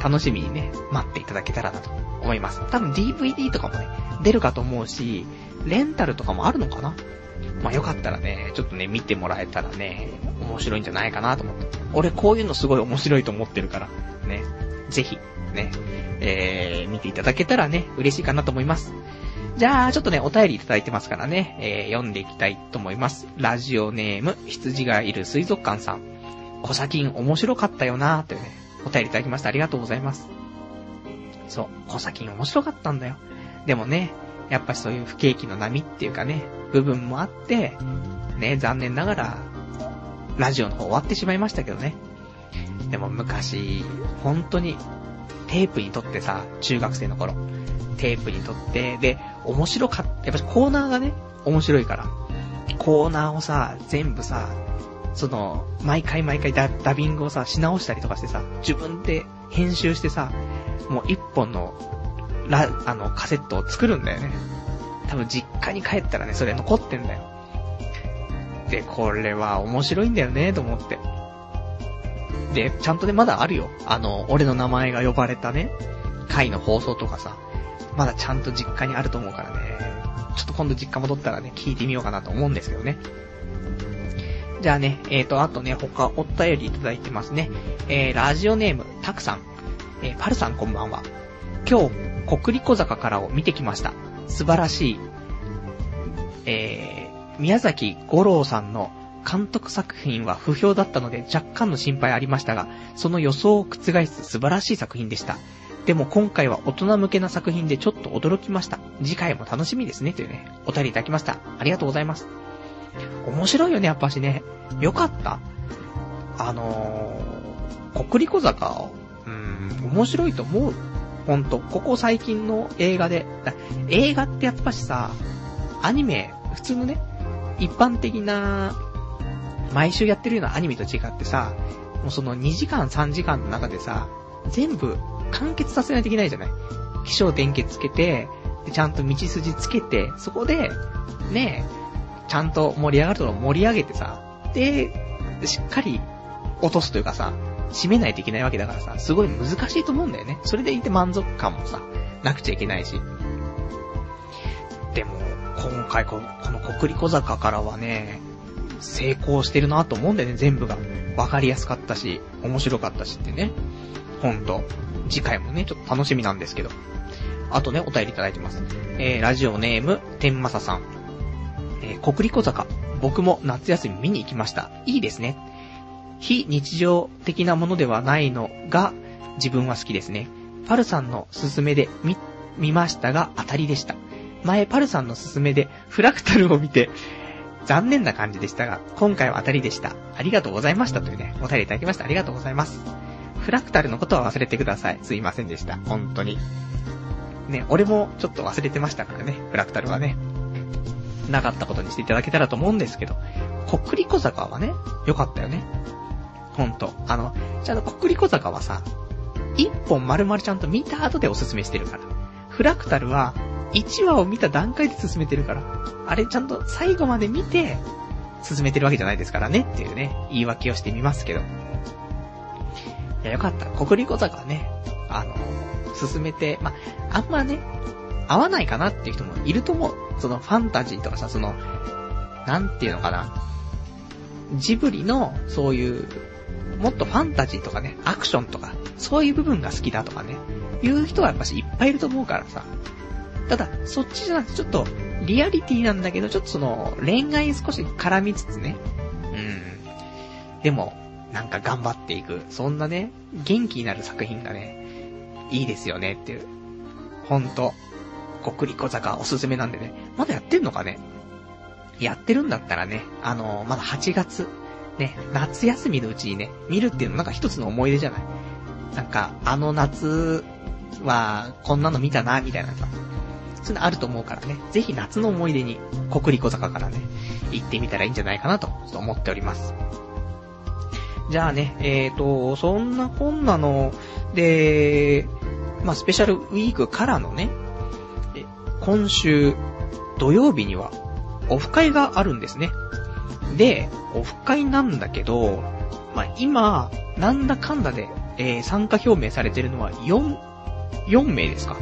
楽しみにね、待っていただけたらなと思います。多分 DVD とかもね、出るかと思うし、レンタルとかもあるのかな？まあ、よかったらね、ちょっとね、見てもらえたらね、面白いんじゃないかなと思って。俺こういうのすごい面白いと思ってるから、ね、ぜひ、ね、えー、見ていただけたらね、嬉しいかなと思います。じゃあ、ちょっとね、お便りいただいてますからね、えー、読んでいきたいと思います。ラジオネーム、羊がいる水族館さん。コサキン面白かったよなーというね、お便りいただきました。ありがとうございます。そう、コサキン面白かったんだよ。でもね、やっぱそういう不景気の波っていうかね、部分もあって、ね、残念ながら、ラジオの方終わってしまいましたけどね。でも昔、本当に、テープにとってさ、中学生の頃。テープにとって、で、面白かった。やっぱコーナーがね、面白いから。コーナーをさ、全部さ、その、毎回毎回ダダビングをさ、し直したりとかしてさ、自分で編集してさ、もう一本の、ラ、あの、カセットを作るんだよね。多分実家に帰ったらね、それ残ってんだよ。で、これは面白いんだよね、と思って。で、ちゃんとね、まだあるよ。あの、俺の名前が呼ばれたね、回の放送とかさ、まだちゃんと実家にあると思うからね、ちょっと今度実家戻ったらね、聞いてみようかなと思うんですけどね。じゃあね、えーと、あとね、他お便りいただいてますね。えー、ラジオネーム、たくさん。えー、パルさんこんばんは。今日、国立小坂からを見てきました。素晴らしい。えー、宮崎五郎さんの監督作品は不評だったので若干の心配ありましたが、その予想を覆す素晴らしい作品でした。でも今回は大人向けな作品でちょっと驚きました。次回も楽しみですね。というね、お便りいただきました。ありがとうございます。面白いよね、やっぱしね。よかったあのー、国立小坂、うん、面白いと思う？ほんと、ここ最近の映画で。映画ってやっぱしさ、アニメ、普通のね、一般的な、毎週やってるようなアニメと違ってさ、もうその2時間3時間の中でさ、全部完結させないといけないじゃない？気象点結つけて、ちゃんと道筋つけて、そこで、ねえちゃんと盛り上がるところ盛り上げてさ、で、しっかり落とすというかさ、締めないといけないわけだからさ、すごい難しいと思うんだよね。それでいて満足感もさ、なくちゃいけないし。でも、今回このこの国立小坂からはね、成功してるなと思うんだよね、全部が。わかりやすかったし、面白かったしってね。ほんと。次回もね、ちょっと楽しみなんですけど。あとね、お便りいただいてます。えー、ラジオネーム、天正さん。えー、国立小坂。僕も夏休み見に行きました。いいですね。非日常的なものではないのが、自分は好きですね。パルさんの勧めで見、見ましたが当たりでした。前パルさんの勧めでフラクタルを見て、残念な感じでしたが、今回は当たりでした。ありがとうございましたというね、お便りいただきました。ありがとうございます。フラクタルのことは忘れてください。すいませんでした。本当に。ね、俺もちょっと忘れてましたからね、フラクタルはね。なかったことにしていただけたらと思うんですけど、国立小坂はね、良かったよね。ほんと。あの、ちゃんと国立小坂はさ、一本丸々ちゃんと見た後でおすすめしてるから。フラクタルは、1話を見た段階で進めてるから。あれちゃんと最後まで見て、進めてるわけじゃないですからねっていうね、言い訳をしてみますけど。いや、よかった。国立小坂はね、あの、進めて、まあ、んまね、合わないかなっていう人もいると思う。そのファンタジーとかさ、その、なんていうのかな。ジブリの、そういう、もっとファンタジーとかね、アクションとか、そういう部分が好きだとかね、いう人はやっぱしいっぱいいると思うからさ。ただ、そっちじゃなくてちょっと、リアリティなんだけど、ちょっとその、恋愛に少し絡みつつね。うん。でも、なんか頑張っていく。そんなね、元気になる作品がね、いいですよねっていう。ほんと、国立小坂おすすめなんでね。まだやってんのかね？やってるんだったらね、あの、まだ8月、ね、夏休みのうちにね、見るっていうのなんか一つの思い出じゃない？なんか、あの夏は、こんなの見たな、みたいなさ。そういうのあると思うからね、ぜひ夏の思い出に、国立小坂からね、行ってみたらいいんじゃないかなと、ちょっと思っております。じゃあね、えーと、そんなこんなの、で、まあ、スペシャルウィークからのね、今週土曜日にはオフ会があるんですね。で、オフ会なんだけど、まあ、今、なんだかんだでえー、参加表明されてるのは4、4名ですか。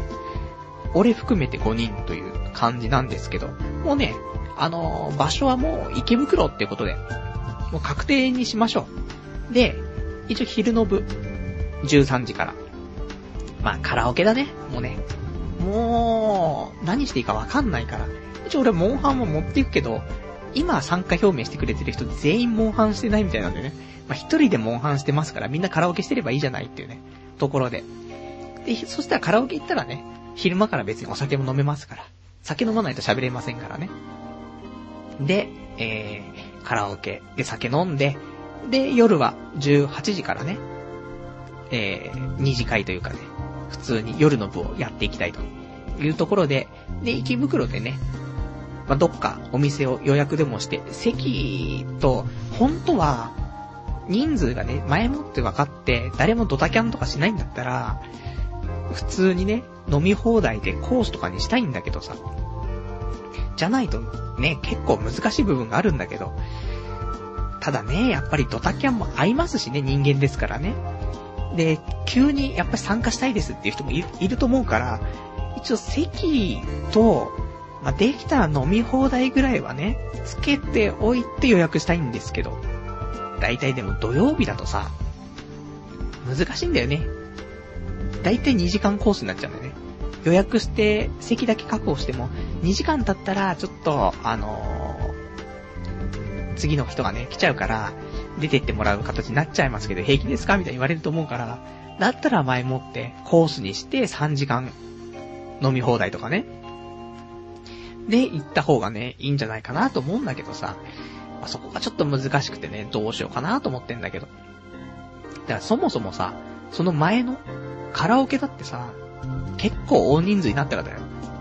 俺含めて5人という感じなんですけど、もうね、あのー、場所はもう池袋ってことで、もう確定にしましょう。で、一応昼の部、13時から。まあ、カラオケだね。もうね。もう、何していいかわかんないから。一応俺、モンハンも持っていくけど、今参加表明してくれてる人全員モンハンしてないみたいなんでね。まあ、一人でモンハンしてますから、みんなカラオケしてればいいじゃないっていうね、ところで。で、そしたらカラオケ行ったらね、昼間から別にお酒も飲めますから。酒飲まないと喋れませんからね。で、えー、カラオケで酒飲んで、で、夜は18時からね、えー、二次会というかね、普通に夜の部をやっていきたいというところで、で、池袋でね、まあ、どっかお店を予約でもして、席と、本当は、人数がね、前もって分かって、誰もドタキャンとかしないんだったら、普通にね、飲み放題でコースとかにしたいんだけどさ。じゃないと、ね、結構難しい部分があるんだけど。ただね、やっぱりドタキャンも合いますしね、人間ですからね。で、急にやっぱり参加したいですっていう人もいると思うから、一応席と、まあ、できたら飲み放題ぐらいはね、つけておいて予約したいんですけど。だいたいでも土曜日だとさ、難しいんだよね。だいたい2時間コースになっちゃうんだよね。予約して席だけ確保しても、2時間経ったらちょっと、あのー、次の人がね、来ちゃうから、出てってもらう形になっちゃいますけど、平気ですかみたいに言われると思うから、だったら前もってコースにして3時間飲み放題とかね。で、行った方がね、いいんじゃないかなと思うんだけどさ、まあ、そこがちょっと難しくてね、どうしようかなと思ってんだけど。だからそもそもさ、その前のカラオケだってさ、結構大人数になったらだよ。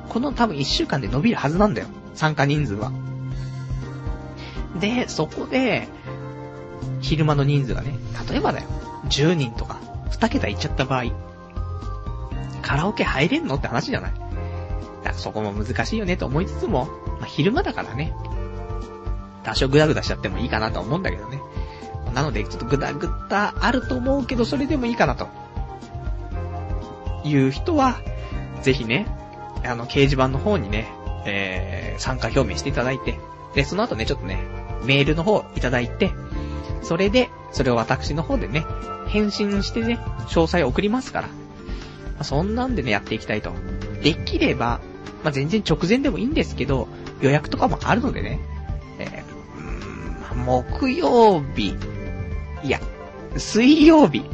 この多分1週間で伸びるはずなんだよ。参加人数は。で、そこで、昼間の人数がね、例えばだよ。10人とか、2桁いっちゃった場合、カラオケ入れんのって話じゃないだからそこも難しいよねと思いつつも、まあ、昼間だからね、多少グダグダしちゃってもいいかなと思うんだけどね。なので、ちょっとグダグダあると思うけど、それでもいいかなと。いう人は、ぜひね、あの、掲示板の方にね、えー、参加表明していただいて、で、その後ね、ちょっとね、メールの方いただいて、それで、それを私の方でね、返信してね、詳細を送りますから。まあ、そんなんでね、やっていきたいと。できれば、まあ、全然直前でもいいんですけど、予約とかもあるのでね、えー、木曜日、いや、水曜日、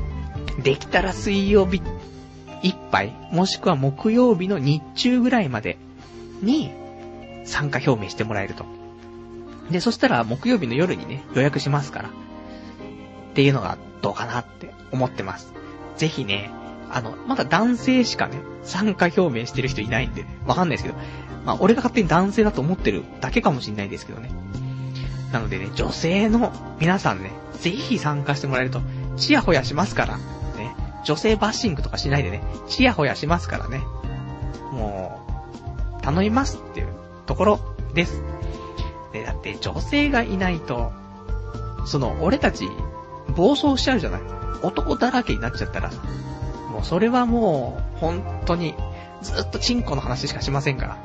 できたら水曜日一杯、もしくは木曜日の日中ぐらいまでに参加表明してもらえると。で、そしたら木曜日の夜にね、予約しますから。っていうのがどうかなって思ってます。ぜひね、あの、まだ男性しかね、参加表明してる人いないんで、わかんないですけど、まあ、俺が勝手に男性だと思ってるだけかもしんないですけどね。なのでね、女性の皆さんね、ぜひ参加してもらえると、チヤホヤしますから。ね女性バッシングとかしないでね、チヤホヤしますからね。もう、頼みますっていうところです。で、だって女性がいないと、その、俺たち、暴走しちゃうじゃない男だらけになっちゃったらさ、もうそれはもう、本当に、ずっとチンコの話しかしませんから。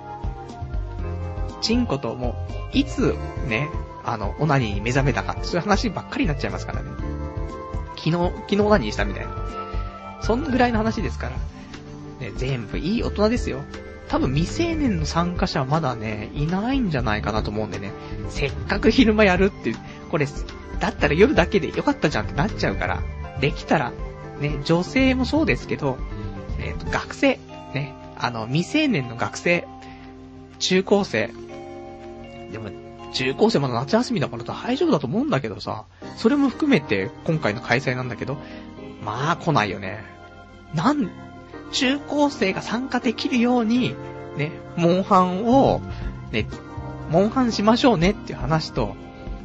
チンコともう、いつね、あの、オナニーに目覚めたかそういう話ばっかりになっちゃいますからね。昨日、昨日オナニーしたみたいな。そんぐらいの話ですから。ね、全部いい大人ですよ。多分未成年の参加者はまだね、いないんじゃないかなと思うんでね。せっかく昼間やるって、これ、だったら夜だけでよかったじゃんってなっちゃうから、できたら、ね、女性もそうですけど、えっ、ー、と、学生、ね、あの、未成年の学生、中高生、でも、中高生まだ夏休みだから大丈夫だと思うんだけどさ、それも含めて今回の開催なんだけど、まあ来ないよね。なん、中高生が参加できるように、ね、モンハンを、ね、モンハンしましょうねっていう話と、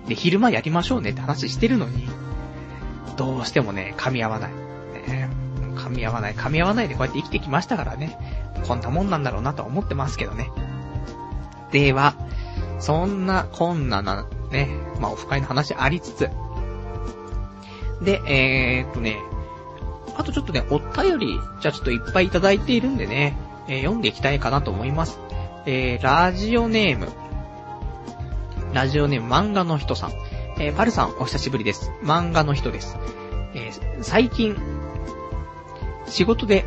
で、昼間やりましょうねって話してるのに、どうしてもね、噛み合わない。ね、噛み合わない、噛み合わないでこうやって生きてきましたからね。こんなもんなんだろうなとは思ってますけどね。では、そんな、こんなな、ね、まあ、オフ会の話ありつつ、で、えー、っとね、あとちょっとね、お便り、じゃあちょっといっぱいいただいているんでね、えー、読んでいきたいかなと思います。えー、ラジオネーム。ラジオネーム漫画の人さん。えー、パルさんお久しぶりです。漫画の人です。えー、最近、仕事で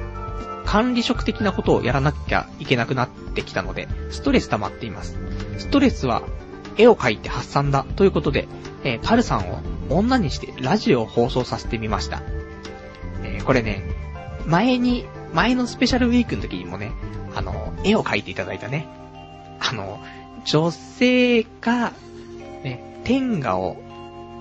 管理職的なことをやらなきゃいけなくなってきたので、ストレス溜まっています。ストレスは絵を描いて発散だということで、えー、パルさんを女にしてラジオを放送させてみました。えー、これね、前に、前のスペシャルウィークの時にもね、あの、絵を描いていただいたね、あの、女性が、ね、天下を、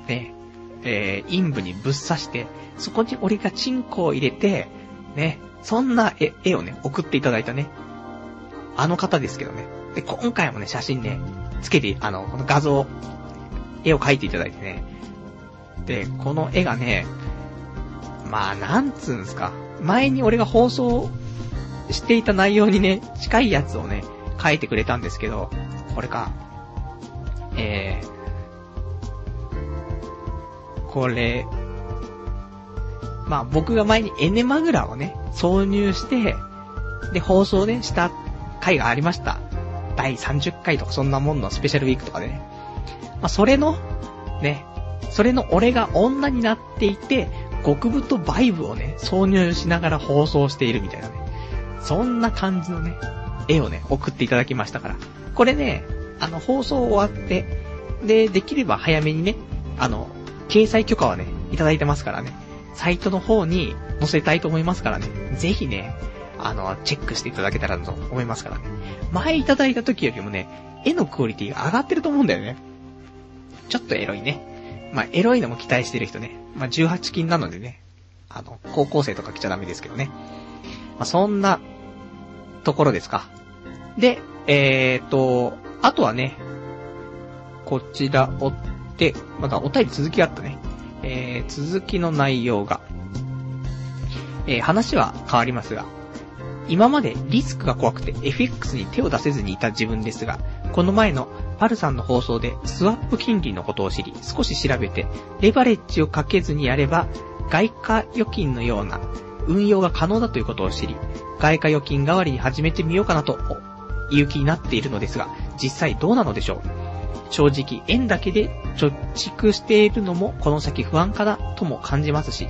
ね、えー、陰部にぶっ刺して、そこに俺がチンコを入れて、ね、そんな絵絵をね、送っていただいたね、あの方ですけどね。で、今回もね、写真ね、つけて、あの、この画像、絵を描いていただいてね。で、この絵がね、まあ、なんつうんすか。前に俺が放送していた内容にね、近いやつをね、書いてくれたんですけど、これか。えー、これ、まあ僕が前にエネマグラをね、挿入して、で、放送ね、した回がありました。第30回とかそんなもんのスペシャルウィークとかでね。まあそれの、ね、それの俺が女になっていて、極太バイブをね、挿入しながら放送しているみたいなね。そんな感じのね、絵をね、送っていただきましたから。これね、あの、放送終わって、で、できれば早めにね、あの、掲載許可はね、いただいてますからね、サイトの方に載せたいと思いますからね、ぜひね、あの、チェックしていただけたらと思いますからね。前いただいた時よりもね、絵のクオリティが上がってると思うんだよね。ちょっとエロいね。まあ、エロいのも期待してる人ね。まあ、18金なのでね。あの、高校生とか来ちゃダメですけどね。まあ、そんな、ところですか。で、えーと、あとはね、こちら追って、まだお便り続きあったね。えー、続きの内容が、えー、話は変わりますが、今までリスクが怖くて FX に手を出せずにいた自分ですが、この前のパルさんの放送でスワップ金利のことを知り、少し調べて、レバレッジをかけずにやれば、外貨預金のような運用が可能だということを知り、外貨預金代わりに始めてみようかなと、いう気になっているのですが、実際どうなのでしょう？正直、円だけで貯蓄しているのもこの先不安かなとも感じますし、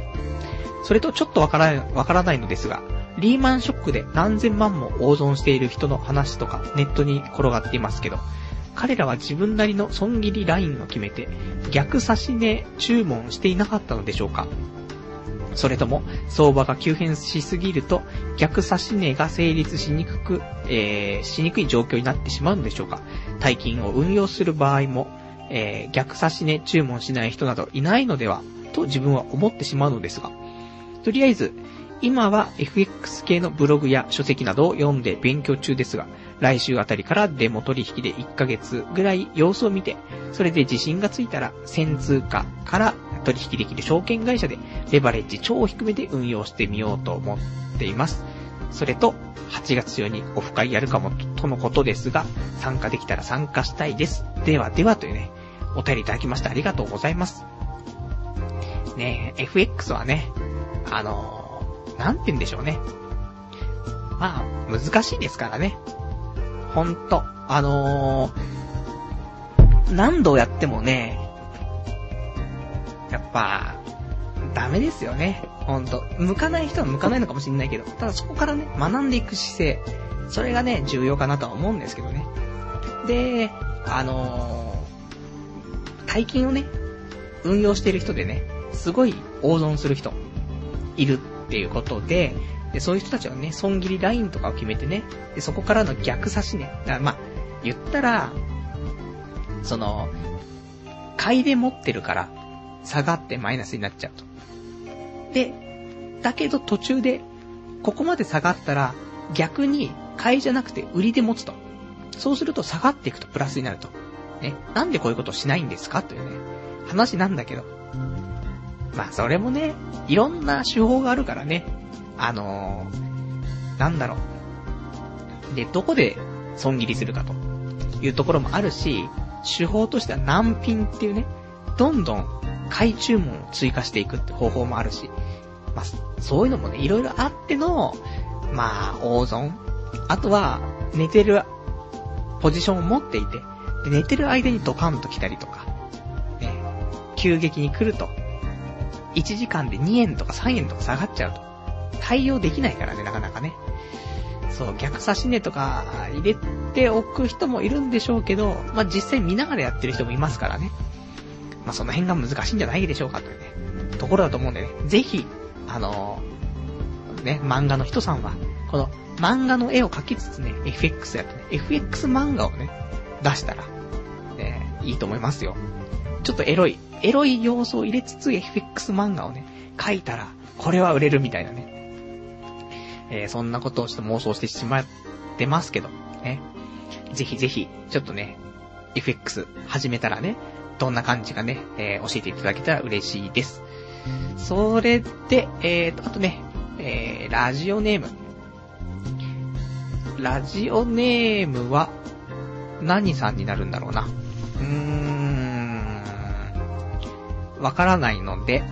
それとちょっとわからない、わからないのですが、リーマンショックで何千万も大損している人の話とかネットに転がっていますけど、彼らは自分なりの損切りラインを決めて、逆差し値注文していなかったのでしょうか。それとも、相場が急変しすぎると、逆差し値が成立しにくく、えー、しにくい状況になってしまうんでしょうか。大金を運用する場合も、えー、逆差し値注文しない人などいないのでは、と自分は思ってしまうのですが、とりあえず、今は FX 系のブログや書籍などを読んで勉強中ですが、来週あたりからデモ取引で1ヶ月ぐらい様子を見て、それで自信がついたら、先通貨から取引できる証券会社でレバレッジ超低めで運用してみようと思っています。それと、8月中にオフ会やるかもとのことですが、参加できたら参加したいです。ではではというね、お便りいただきましてありがとうございます。ね FX はね、あのー、なんて言うんでしょうね。まあ、難しいですからね。ほんと、あのー、何度やってもね、やっぱ、ダメですよね。ほんと。向かない人は向かないのかもしれないけど、ただそこからね、学んでいく姿勢、それがね、重要かなとは思うんですけどね。で、あのー、大金をね、運用してる人でね、すごい大損する人、いるっていうことで、で、そういう人たちはね、損切りラインとかを決めてね、で、そこからの逆差しね。だからまあ、言ったら、その、買いで持ってるから、下がってマイナスになっちゃうと。で、だけど途中で、ここまで下がったら、逆に買いじゃなくて売りで持つと。そうすると下がっていくとプラスになると。ね。なんでこういうことしないんですかというね、話なんだけど。まあ、それもね、いろんな手法があるからね。あのー、なんだろう。で、どこで損切りするかというところもあるし、手法としては難品っていうね、どんどん買い注文を追加していくって方法もあるし、まあ、そういうのもね、いろいろあっての、まあ、大損。あとは、寝てるポジションを持っていて、で寝てる間にドカンと来たりとか、ね、急激に来ると、1時間で2円とか3円とか下がっちゃうと、対応できないからね、なかなかね。そう、逆差し値とか入れておく人もいるんでしょうけど、まあ、実際見ながらやってる人もいますからね。まあ、その辺が難しいんじゃないでしょうかというね、ところだと思うんでね、ぜひ、あのー、ね、漫画の人さんは、この漫画の絵を描きつつね、FX やってね、FX 漫画をね、出したら、ね、いいと思いますよ。ちょっとエロい、エロい要素を入れつつ FX 漫画をね、描いたら、これは売れるみたいなね。えー、そんなことをちょっと妄想してしまってますけど、ね。ぜひぜひ、ちょっとね、FX 始めたらね、どんな感じかね、えー、教えていただけたら嬉しいです。それで、えーと、あとね、えー、ラジオネーム。ラジオネームは、何さんになるんだろうな。うーん、わからないので、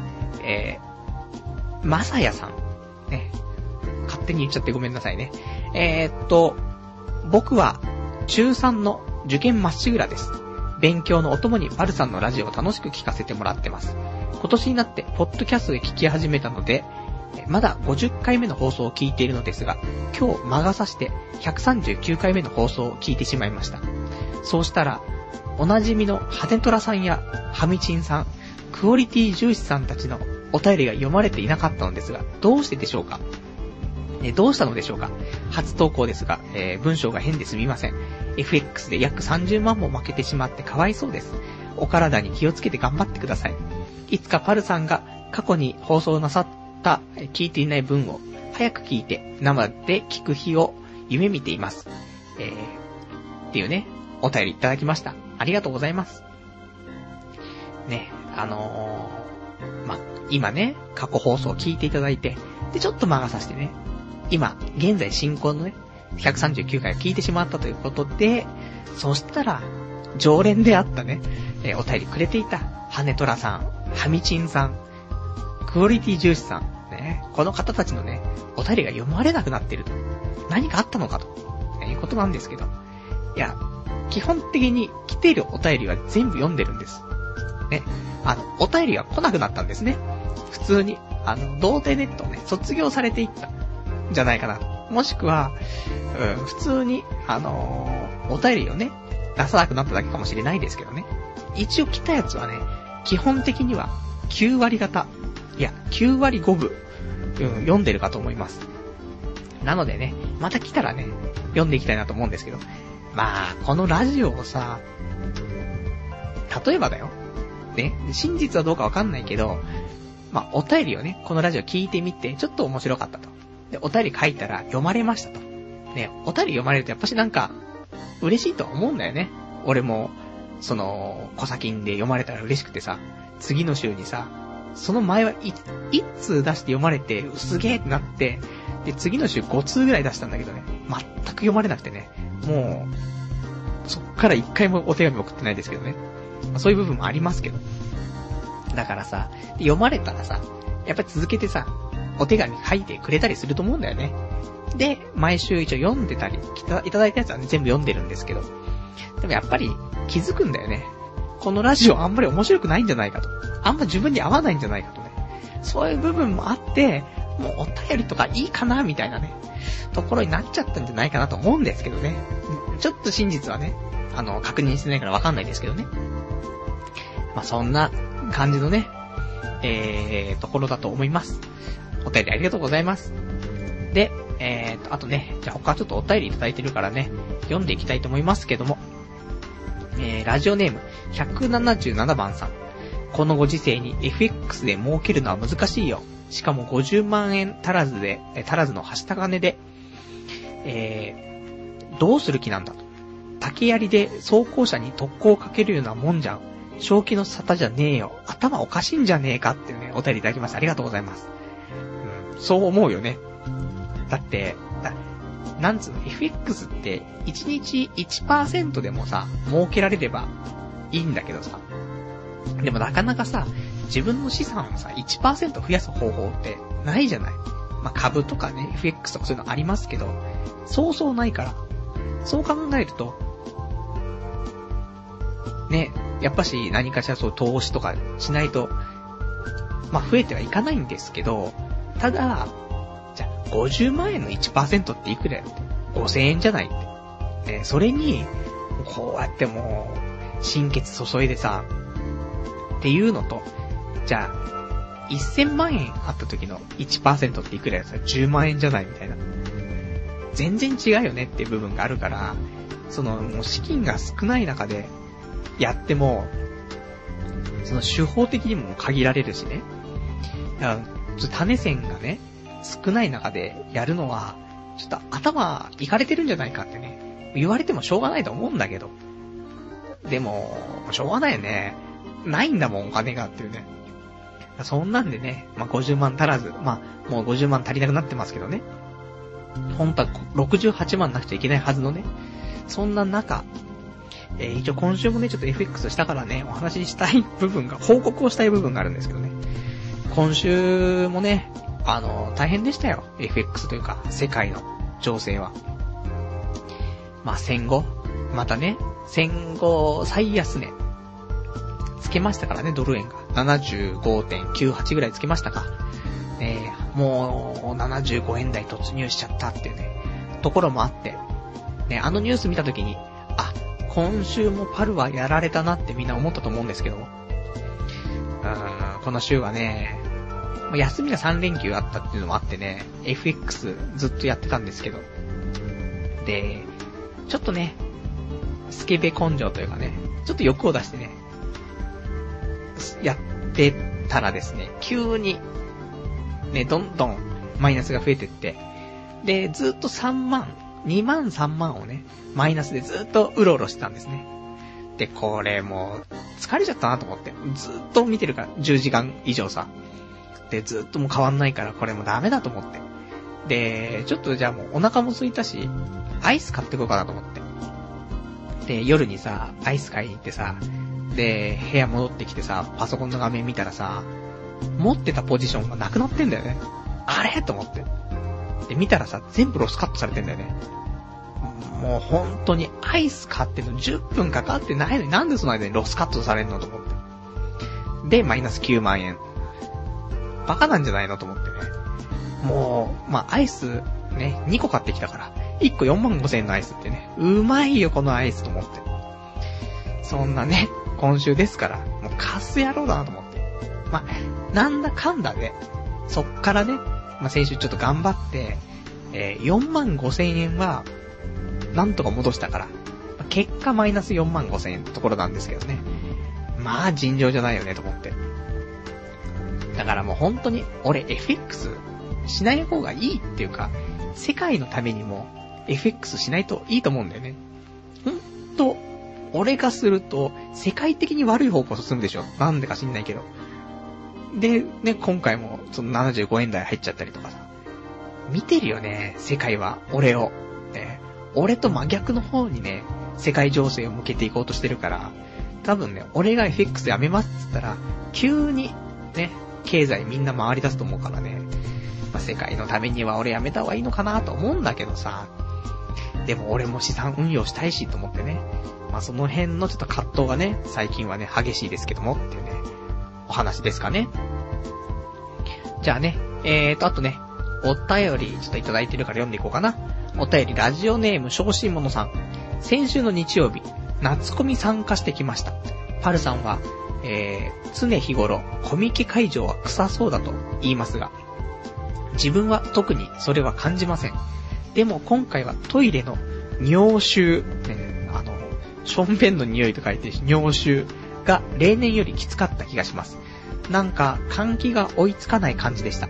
えー、まさやさん。ね。勝手に言っちゃってごめんなさいね。えー、っと、僕は、中3の受験まっしぐらです。勉強のお供にバルさんのラジオを楽しく聞かせてもらってます。今年になって、ポッドキャストで聞き始めたので、まだ50回目の放送を聞いているのですが、今日魔が差して139回目の放送を聞いてしまいました。そうしたら、おなじみのハテトラさんやハミチンさん、クオリティ重視さんたちのお便りが読まれていなかったのですが、どうしてでしょうか？えどうしたのでしょうか？初投稿ですが、えー、文章が変ですみません。FX で約30万も負けてしまってかわいそうです。お体に気をつけて頑張ってください。いつかパルさんが過去に放送なさった聞いていない文を早く聞いて生で聞く日を夢見ています。えー、っていうね、お便りいただきました。ありがとうございます。ね、あのー、ま、今ね、過去放送を聞いていただいて、で、ちょっと間がさしてね、今、現在進行のね、139回聞いてしまったということで、そしたら、常連であったね、えー、お便りくれていた、羽ネトラさん、ハミチンさん、クオリティ重視さん、ね、この方たちのね、お便りが読まれなくなってると。何かあったのかと、いうことなんですけど。いや、基本的に来ているお便りは全部読んでるんです。ね。あの、お便りが来なくなったんですね。普通に、あの、童貞ネットをね、卒業されていった。じゃないかな。もしくは、うん、普通に、あのー、お便りをね、出さなくなっただけかもしれないですけどね。一応来たやつはね、基本的には9割方、いや、9割5分、うん、読んでるかと思います。なのでね、また来たらね、読んでいきたいなと思うんですけど。まあ、このラジオをさ、例えばだよ。ね、真実はどうかわかんないけど、まあ、お便りをね、このラジオ聞いてみて、ちょっと面白かったと。で、お便り書いたら読まれましたと。ね、お便り読まれるとやっぱしなんか、嬉しいと思うんだよね。俺も、その、小先んで読まれたら嬉しくてさ、次の週にさ、その前は一通出して読まれて、すげえってなって、で、次の週5通ぐらい出したんだけどね、全く読まれなくてね、もう、そっから一回もお手紙送ってないですけどね。そういう部分もありますけど。だからさ、読まれたらさ、やっぱり続けてさ、お手紙書いてくれたりすると思うんだよね。で、毎週一応読んでたり、いただいたやつはね、全部読んでるんですけど。でもやっぱり気づくんだよね。このラジオあんまり面白くないんじゃないかと。あんま自分に合わないんじゃないかとね。そういう部分もあって、もうお便りとかいいかなみたいなね、ところになっちゃったんじゃないかなと思うんですけどね。ちょっと真実はね、あの、確認してないからわかんないですけどね。まあ、そんな感じのね、えー、ところだと思います。お便りありがとうございます。で、えーと、あとね、じゃあ他ちょっとお便りいただいてるからね、読んでいきたいと思いますけども、えー、ラジオネーム、177番さん。このご時世に FX で儲けるのは難しいよ。しかも50万円足らずで、足らずのはした金で、えー、どうする気なんだと。竹槍で走行車に特攻をかけるようなもんじゃん。正気の沙汰じゃねえよ。頭おかしいんじゃねえかっていうね、お便りいただきました。ありがとうございます。そう思うよね。だって、だなんつうの、FX って、1日1%でもさ、儲けられればいいんだけどさ。でもなかなかさ、自分の資産をさ、1%増やす方法ってないじゃない。まあ、株とかね、FX とかそういうのありますけど、そうそうないから。そう考えると、ね、やっぱし何かしらそう投資とかしないと、まあ、増えてはいかないんですけど、ただ、じゃあ、50万円の1%っていくらや？って ?5000 円じゃないって。ね、それに、こうやってもう、心血注いでさ、っていうのと、じゃあ、1000万円あった時の1%っていくらやつ ?10 万円じゃないみたいな。全然違うよねっていう部分があるから、その、もう資金が少ない中でやっても、その手法的にも限られるしね。だから、ちょっと種線がね、少ない中でやるのは、ちょっと頭いかれてるんじゃないかってね、言われてもしょうがないと思うんだけど。でも、しょうがないよね。ないんだもん、お金がっていうね。そんなんでね、まあ、50万足らず、まあ、もう50万足りなくなってますけどね。本当は68万なくちゃいけないはずのね。そんな中、えー、一応今週もね、ちょっと FX したからね、お話ししたい部分が、報告をしたい部分があるんですけどね。今週もね、あの、大変でしたよ。FX というか、世界の情勢は。まあ、戦後、またね、戦後最安値、つけましたからね、ドル円が。75.98ぐらいつけましたか。ねもう、75円台突入しちゃったっていうね、ところもあって。ね、あのニュース見たときに、あ、今週もパルはやられたなってみんな思ったと思うんですけど、うーん、この週はね、休みが3連休あったっていうのもあってね、FX ずっとやってたんですけど、で、ちょっとね、スケベ根性というかね、ちょっと欲を出してね、やってたらですね、急に、ね、どんどんマイナスが増えてって、で、ずっと3万、2万3万をね、マイナスでずっとうろうろしてたんですね。で、これもう、疲れちゃったなと思って。ずっと見てるから、10時間以上さ。で、ずっともう変わんないから、これもダメだと思って。で、ちょっとじゃあもうお腹も空いたし、アイス買ってこうかなと思って。で、夜にさ、アイス買いに行ってさ、で、部屋戻ってきてさ、パソコンの画面見たらさ、持ってたポジションがなくなってんだよね。あれ？と思って。で、見たらさ、全部ロスカットされてんだよね。もう本当にアイス買っての10分かかってないのになんでその間にロスカットされんのと思って。で、マイナス9万円。バカなんじゃないのと思ってね。もう、まあ、アイス、ね、2個買ってきたから、1個4万5千円のアイスってね、うまいよこのアイスと思って。そんなね、今週ですから、もうカス野郎だなと思って。まあ、なんだかんだで、そっからね、まあ、先週ちょっと頑張って、えー、4万5千円は、なんとか戻したから、結果マイナス4万5千円ってところなんですけどね。まあ、尋常じゃないよね、と思って。だからもう本当に、俺 FX しない方がいいっていうか、世界のためにも FX しないといいと思うんだよね。ほんと、俺がすると、世界的に悪い方向進むでしょ。なんでか知んないけど。で、ね、今回も、その75円台入っちゃったりとかさ。見てるよね、世界は、俺を。俺と真逆の方にね、世界情勢を向けていこうとしてるから、多分ね、俺が FX やめますって言ったら、急に、ね、経済みんな回り出すと思うからね。まあ、世界のためには俺やめた方がいいのかなと思うんだけどさ。でも俺も資産運用したいしと思ってね。まあ、その辺のちょっと葛藤がね、最近はね、激しいですけどもっていうね、お話ですかね。じゃあね、えーと、あとね、お便りちょっといただいてるから読んでいこうかな。お便り、ラジオネーム、小心者さん。先週の日曜日、夏コミ参加してきました。パルさんは、えー、常日頃、コミケ会場は臭そうだと言いますが、自分は特にそれは感じません。でも今回はトイレの尿臭、ね、あの、ションベンの匂いと書いて尿臭が例年よりきつかった気がします。なんか換気が追いつかない感じでした。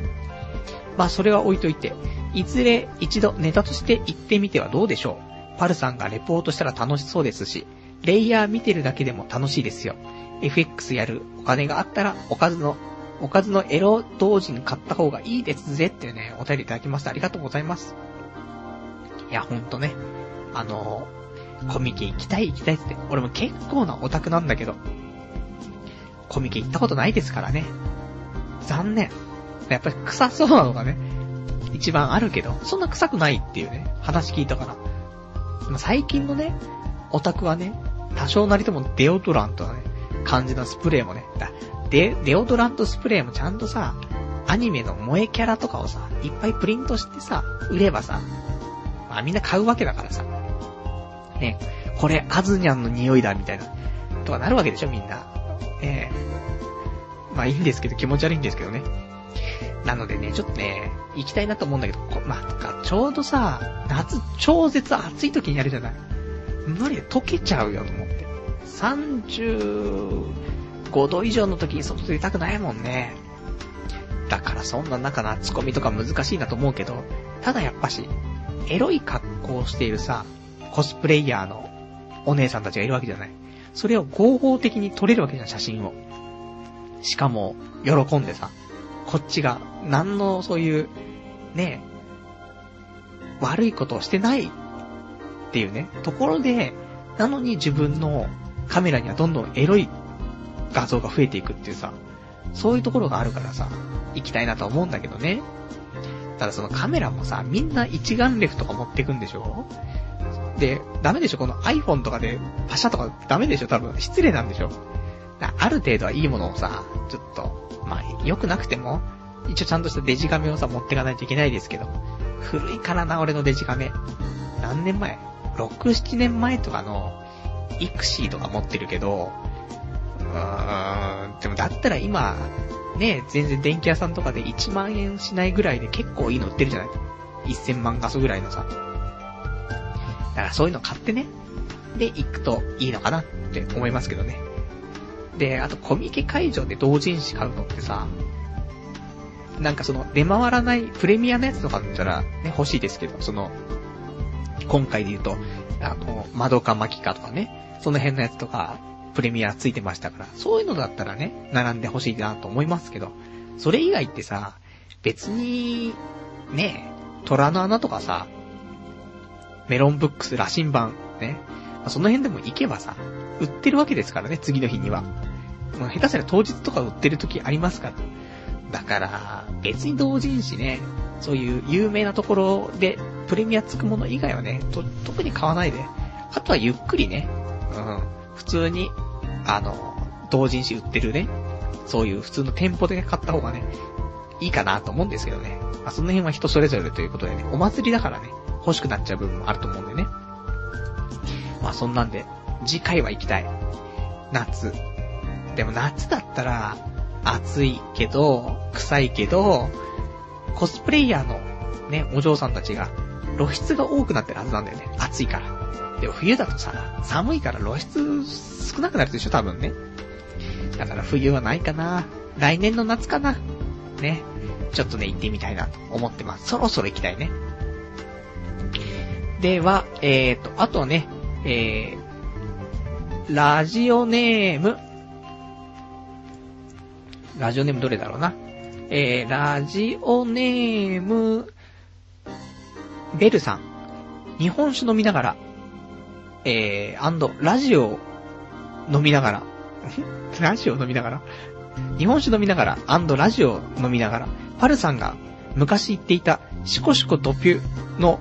まあそれは置いといて、いずれ一度ネタとして行ってみてはどうでしょう。パルさんがレポートしたら楽しそうですし、レイヤー見てるだけでも楽しいですよ。FX やるお金があったら、おかずの、おかずのエロ同時に買った方がいいですぜっていうね、お便りいただきました。ありがとうございます。いや、ほんとね。あのコミケ行きたい行きたいって、俺も結構なオタクなんだけど、コミケ行ったことないですからね。残念。やっぱり臭そうなのがね、一番あるけど、そんな臭くないっていうね、話聞いたから。最近のね、オタクはね、多少なりともデオドラントなね、感じのスプレーもね、デ、デオドラントスプレーもちゃんとさ、アニメの萌えキャラとかをさ、いっぱいプリントしてさ、売ればさ、まあみんな買うわけだからさ。ね、これアズニャンの匂いだ、みたいな。とかなるわけでしょ、みんな。ええまあいいんですけど、気持ち悪いんですけどね。なのでね、ちょっとね、行きたいなと思うんだけど、こまあ、ちょうどさ、夏超絶暑い時にやるじゃない。無理で溶けちゃうよと思って。35度以上の時に外出たくないもんね。だからそんな中夏コミとか難しいなと思うけど、ただやっぱし、エロい格好をしているさ、コスプレイヤーのお姉さんたちがいるわけじゃない。それを合法的に撮れるわけじゃん、写真を。しかも、喜んでさ、こっちが、何のそういう、ね、悪いことをしてないっていうね、ところで、なのに自分のカメラにはどんどんエロい画像が増えていくっていうさ、そういうところがあるからさ、行きたいなと思うんだけどね。ただそのカメラもさ、みんな一眼レフとか持ってくんでしょ？で、ダメでしょ？この iPhone とかでパシャとかダメでしょ？多分。失礼なんでしょ？ある程度はいいものをさ、ちょっと、まあ、良くなくても、一応ちゃんとしたデジカメをさ、持ってかないといけないですけど、古いからな、俺のデジカメ。何年前 ?6、7年前とかの、イクシーとか持ってるけど、うーん、でもだったら今、ね、全然電気屋さんとかで1万円しないぐらいで結構いいの売ってるじゃない ?1000 万画素ぐらいのさ。だからそういうの買ってね。で、行くといいのかなって思いますけどね。で、あとコミケ会場で同人誌買うのってさ、なんかその、出回らないプレミアのやつとかだったらね、欲しいですけど、その、今回で言うと、あの、窓か巻きかとかね、その辺のやつとか、プレミアついてましたから、そういうのだったらね、並んで欲しいなと思いますけど、それ以外ってさ、別に、ね、虎の穴とかさ、メロンブックス、羅針盤、ね、その辺でも行けばさ、売ってるわけですからね、次の日には。まあ、下手すら当日とか売ってる時ありますから。だから、別に同人誌ね、そういう有名なところでプレミアつくもの以外はね、と、特に買わないで。あとはゆっくりね、うん、普通に、あの、同人誌売ってるね、そういう普通の店舗で買った方がね、いいかなと思うんですけどね。まあ、その辺は人それぞれということでね、お祭りだからね、欲しくなっちゃう部分もあると思うんでね。まあそんなんで、次回は行きたい。夏。でも夏だったら、暑いけど、臭いけど、コスプレイヤーのね、お嬢さんたちが露出が多くなってるはずなんだよね。暑いから。でも冬だとさ、寒いから露出少なくなるでしょ、多分ね。だから冬はないかな。来年の夏かな。ね。ちょっとね、行ってみたいなと思ってます。そろそろ行きたいね。では、えーと、あとね、えー、ラジオネーム、ラジオネームどれだろうな。えー、ラジオネーム、ベルさん。日本酒飲みながら、えー、アンド、ラジオ飲みながら、ラジオ飲みながら？日本酒飲みながら、アンドラジオ飲みながら、パルさんが昔言っていたシコシコドピュの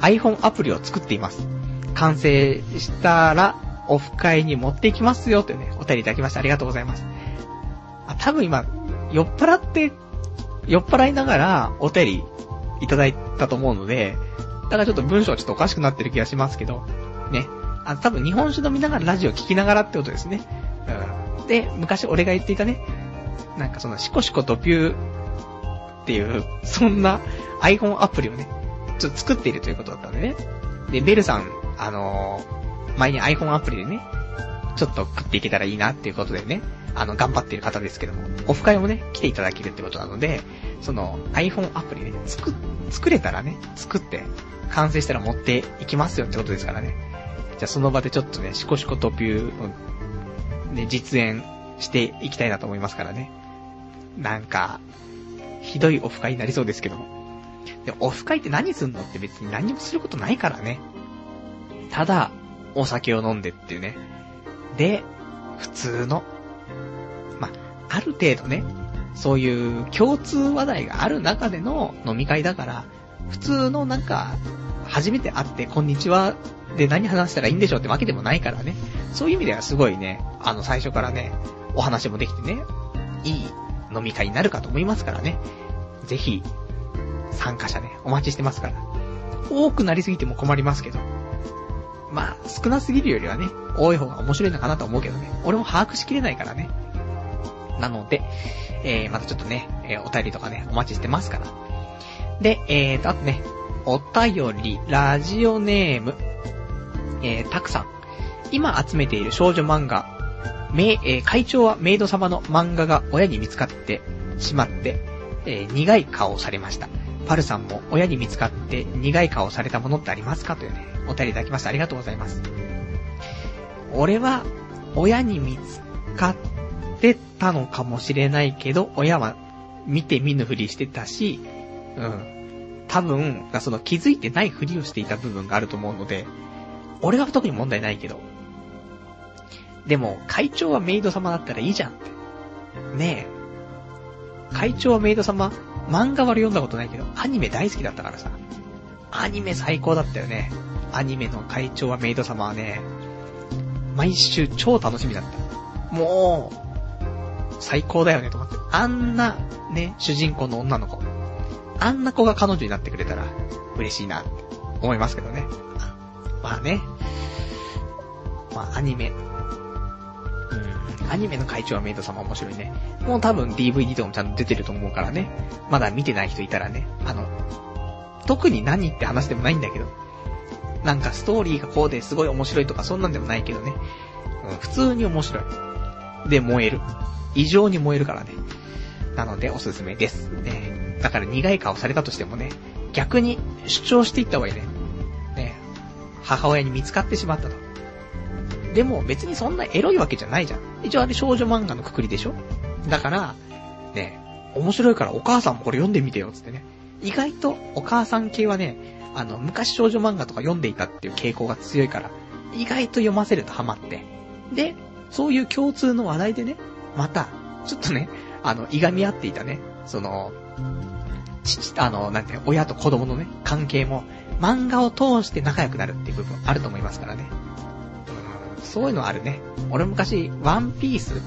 iPhone アプリを作っています。完成したら、オフ会に持っていきますよというね、お便りいただきました。ありがとうございます。あ、多分今、酔っ払って、酔っ払いながらお便りいただいたと思うので、だからちょっと文章はちょっとおかしくなってる気がしますけど、ね。あ、多分日本酒飲みながらラジオ聞きながらってことですね。うん。で、昔俺が言っていたね、なんかそのシコシコドピューっていう、そんな iPhone アプリをね、ちょっと作っているということだったんでね。で、ベルさん、あのー、前に iPhone アプリでね、ちょっと食っていけたらいいなっていうことでね、あの、頑張っている方ですけども、オフ会もね、来ていただけるってことなので、その iPhone アプリね、作、作れたらね、作って、完成したら持っていきますよってことですからね。じゃあその場でちょっとね、シコシコトピューを、ね、実演していきたいなと思いますからね。なんか、ひどいオフ会になりそうですけども。で、オフ会って何すんのって別に何もすることないからね。ただ、お酒を飲んでっていうね。で、普通の、あ、る程度ね、そういう共通話題がある中での飲み会だから、普通のなんか、初めて会って、こんにちは、で何話したらいいんでしょうってわけでもないからね。そういう意味ではすごいね、あの、最初からね、お話もできてね、いい飲み会になるかと思いますからね。ぜひ、参加者ね、お待ちしてますから。多くなりすぎても困りますけど。まあ、少なすぎるよりはね、多い方が面白いのかなと思うけどね。俺も把握しきれないからね。なので、えー、またちょっとね、えー、お便りとかね、お待ちしてますから。で、えーと、あとね、お便り、ラジオネーム、えー、たくさん。今集めている少女漫画、め、えー、会長はメイド様の漫画が親に見つかってしまって、えー、苦い顔をされました。パルさんも親に見つかって苦い顔をされたものってありますかというね、お便りいただきました。ありがとうございます。俺は、親に見つかってたのかもしれないけど、親は見て見ぬふりしてたし、うん。多分、その気づいてないふりをしていた部分があると思うので、俺は特に問題ないけど。でも、会長はメイド様だったらいいじゃんって。ねえ。会長はメイド様、漫画は読んだことないけど、アニメ大好きだったからさ。アニメ最高だったよね。アニメの会長はメイド様はね、毎週超楽しみだった。もう、最高だよねと思って。あんな、ね、主人公の女の子。あんな子が彼女になってくれたら、嬉しいなって思いますけどね。まあね。まあアニメ。うん、アニメの会長はメイド様面白いね。もう多分 DVD とかもちゃんと出てると思うからね。まだ見てない人いたらね。あの、特に何って話でもないんだけど。なんかストーリーがこうですごい面白いとかそんなんでもないけどね。うん、普通に面白い。で、燃える。異常に燃えるからね。なのでおすすめです。ね、だから苦い顔されたとしてもね、逆に主張していった方がいいね。ね、母親に見つかってしまったと。でも別にそんなエロいわけじゃないじゃん。一応あれ少女漫画のくくりでしょだから、ね、面白いからお母さんもこれ読んでみてよ、つってね。意外とお母さん系はね、あの、昔少女漫画とか読んでいたっていう傾向が強いから、意外と読ませるとハマって。で、そういう共通の話題でね、また、ちょっとね、あの、いがみ合っていたね、その、父、あの、なんて、親と子供のね、関係も、漫画を通して仲良くなるっていう部分あると思いますからね。うん、そういうのあるね。俺昔、ワンピース、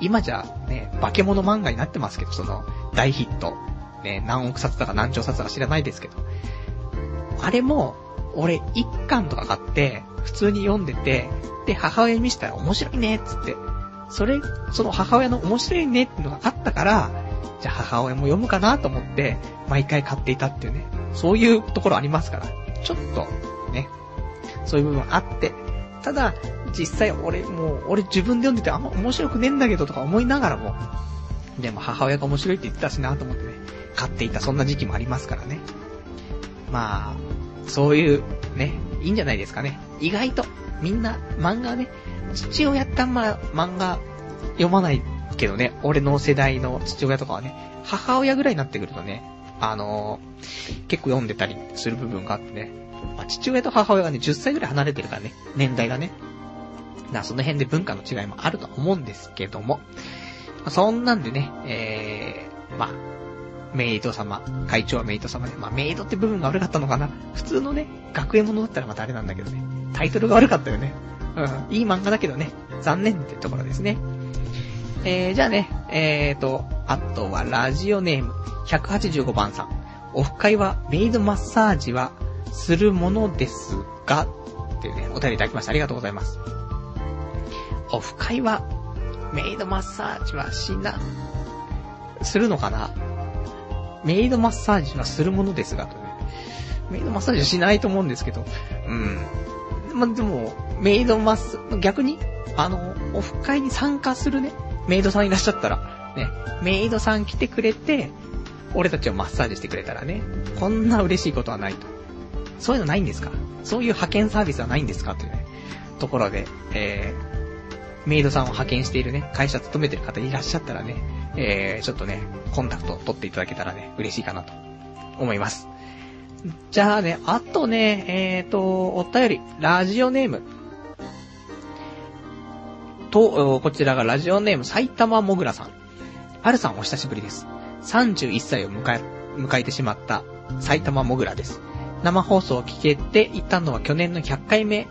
今じゃね、化け物漫画になってますけど、その、大ヒット。ね、何億冊だか何兆冊だか知らないですけど。あれも、俺、一巻とか買って、普通に読んでて、で、母親に見せたら面白いね、つって。それ、その母親の面白いねっていうのがあったから、じゃあ母親も読むかなと思って、毎回買っていたっていうね。そういうところありますから。ちょっと、ね。そういう部分あって。ただ、実際俺、もう、俺自分で読んでてあんま面白くねえんだけどとか思いながらも、でも母親が面白いって言ってたしなと思ってね、買っていたそんな時期もありますからね。まあ、そういう、ね、いいんじゃないですかね。意外と、みんな、漫画ね、父親ってあんま漫画読まないけどね、俺の世代の父親とかはね、母親ぐらいになってくるとね、あのー、結構読んでたりする部分があってね、まあ、父親と母親がね、10歳ぐらい離れてるからね、年代がね。な、その辺で文化の違いもあると思うんですけども、ま、そんなんでね、えー、まあ、メイド様、会長はメイド様で、まあ、メイドって部分が悪かったのかな。普通のね、学園ものだったらまたあれなんだけどね、タイトルが悪かったよね。うん、いい漫画だけどね、残念ってところですね。えー、じゃあね、えーと、あとはラジオネーム、185番さん。オフ会はメイドマッサージはするものですが、っていうね、お便りいただきました。ありがとうございます。オフ会は、メイドマッサージはしな、するのかな？メイドマッサージはするものですが、とね。メイドマッサージはしないと思うんですけど、うん。ま、でも、メイドマッサ、逆に、あの、オフ会に参加するね、メイドさんいらっしゃったら、ね、メイドさん来てくれて、俺たちをマッサージしてくれたらね、こんな嬉しいことはないと。そういうのないんですか？そういう派遣サービスはないんですか？というね、ところで、えー、メイドさんを派遣しているね、会社勤めてる方いらっしゃったらね、えー、ちょっとね、コンタクトを取っていただけたらね、嬉しいかなと。思います。じゃあね、あとね、えーと、お便り、ラジオネーム。と、こちらがラジオネーム、埼玉もぐらさん。パルさんお久しぶりです。31歳を迎え、迎えてしまった埼玉もぐらです。生放送を聞けていたのは去年の100回目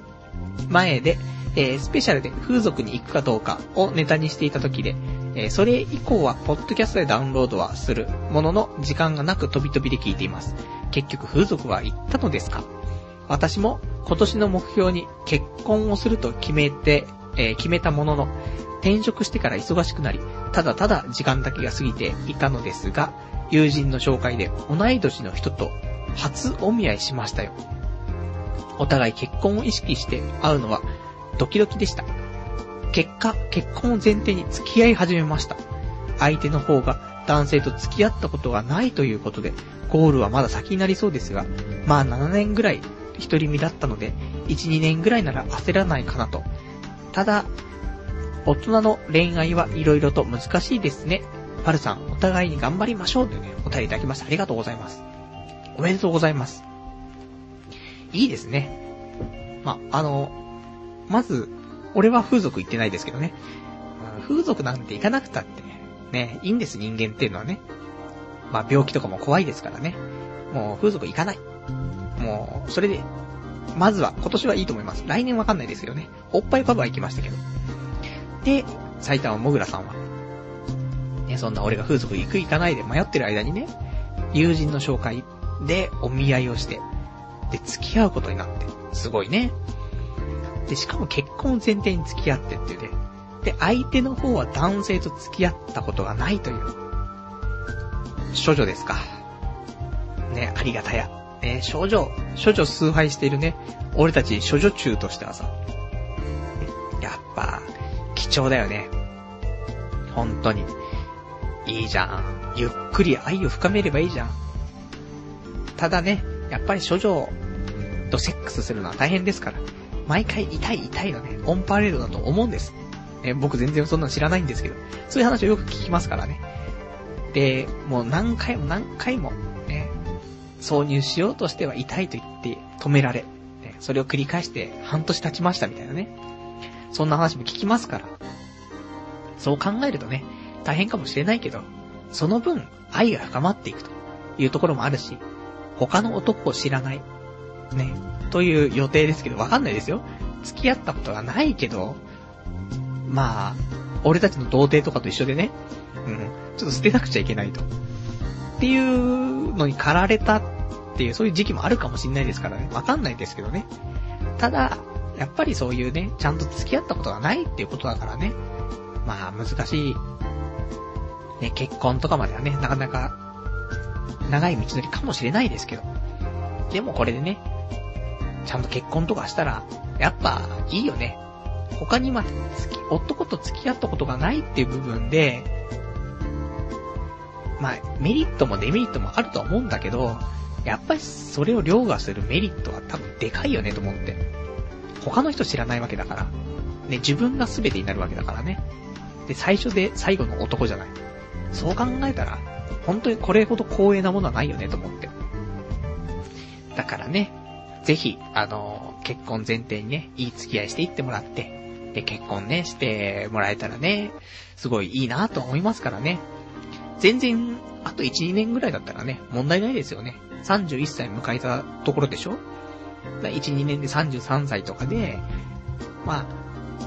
前で、えー、スペシャルで風俗に行くかどうかをネタにしていた時で、えー、それ以降は、ポッドキャストでダウンロードはするものの、時間がなく飛び飛びで聞いています。結局風俗は行ったのですか？私も今年の目標に結婚をすると決めて、えー、決めたものの、転職してから忙しくなり、ただただ時間だけが過ぎていたのですが、友人の紹介で同い年の人と初お見合いしましたよ。お互い結婚を意識して会うのはドキドキでした。結果、結婚を前提に付き合い始めました。相手の方が男性と付き合ったことがないということで、ゴールはまだ先になりそうですが、まあ7年ぐらい一人身だったので、1、2年ぐらいなら焦らないかなと。ただ、大人の恋愛はいろいろと難しいですね。パルさん、お互いに頑張りましょうというね、お便りいただきました。ありがとうございます。おめでとうございます。いいですね。ま、あの、まず、俺は風俗行ってないですけどね。風俗なんて行かなくたって、ね、いいんです人間っていうのはね。まあ病気とかも怖いですからね。もう風俗行かない。もう、それで、まずは、今年はいいと思います。来年わかんないですけどね。おっぱいパブは行きましたけど。で、埼玉もぐらさんは、ね、そんな俺が風俗行く行かないで迷ってる間にね、友人の紹介でお見合いをして、で、付き合うことになって、すごいね。で、しかも結婚前提に付き合ってってね。で、相手の方は男性と付き合ったことがないという。処女ですか。ね、ありがたや。ね、処女、処女崇拝しているね、俺たち処女中としてはさ、やっぱ、貴重だよね。本当に。いいじゃん。ゆっくり愛を深めればいいじゃん。ただね、やっぱり処女とセックスするのは大変ですから。毎回痛い痛いのね、オンパレードだと思うんです。え、僕全然そんなの知らないんですけど、そういう話をよく聞きますからね。で、もう何回も何回も、挿入しようとしては痛いと言って止められ、ね、それを繰り返して半年経ちましたみたいなね。そんな話も聞きますから。そう考えるとね、大変かもしれないけど、その分愛が深まっていくというところもあるし、他の男を知らない、ね、という予定ですけど、わかんないですよ。付き合ったことがないけど、まあ、俺たちの童貞とかと一緒でね、うん、ちょっと捨てなくちゃいけないと。っていうのに駆られたっていう、そういう時期もあるかもしんないですからね。わかんないですけどね。ただ、やっぱりそういうね、ちゃんと付き合ったことがないっていうことだからね。まあ、難しい、ね、結婚とかまではね、なかなか、長い道のりかもしれないですけど。でもこれでね、ちゃんと結婚とかしたら、やっぱ、いいよね。他にま、男と付き合ったことがないっていう部分で、まあ、メリットもデメリットもあるとは思うんだけど、やっぱりそれを凌駕するメリットは多分でかいよねと思って。他の人知らないわけだから。ね、自分が全てになるわけだからね。で、最初で最後の男じゃない。そう考えたら、本当にこれほど光栄なものはないよねと思って。だからね、ぜひ、あの、結婚前提にね、いい付き合いしていってもらって、で、結婚ね、してもらえたらね、すごいいいなと思いますからね。全然、あと1、2年ぐらいだったらね、問題ないですよね。31歳迎えたところでしょ ?1、2年で33歳とかで、ま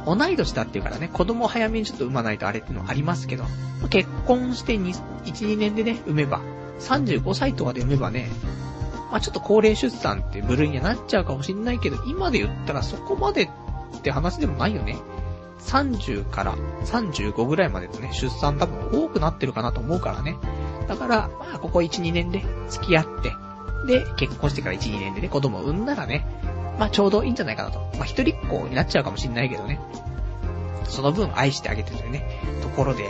あ、同い年だっていうからね、子供早めにちょっと産まないとあれっていうのありますけど、結婚して1、2年でね、産めば、35歳とかで産めばね、まあちょっと高齢出産って部類にはなっちゃうかもしんないけど、今で言ったらそこまでって話でもないよね。30から35ぐらいまでのね、出産多分多くなってるかなと思うからね。だから、まあここ1、2年で付き合って、で、結婚してから1、2年でね、子供を産んだらね、まあちょうどいいんじゃないかなと。まあ一人っ子になっちゃうかもしんないけどね。その分愛してあげてるね、ところで、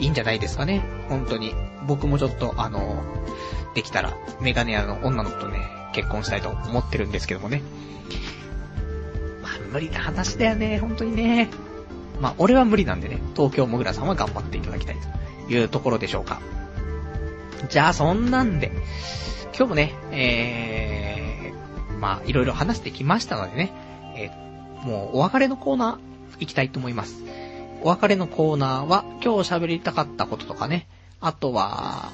いいんじゃないですかね。本当に。僕もちょっと、あの、できたら、メガネ屋の女の子とね、結婚したいと思ってるんですけどもね。まあ、無理な話だよね、本当にね。まあ、俺は無理なんでね、東京もぐらさんは頑張っていただきたいというところでしょうか。じゃあ、そんなんで、今日もね、えー、まあ、いろいろ話してきましたのでね、えー、もうお別れのコーナー行きたいと思います。お別れのコーナーは、今日喋りたかったこととかね、あとは、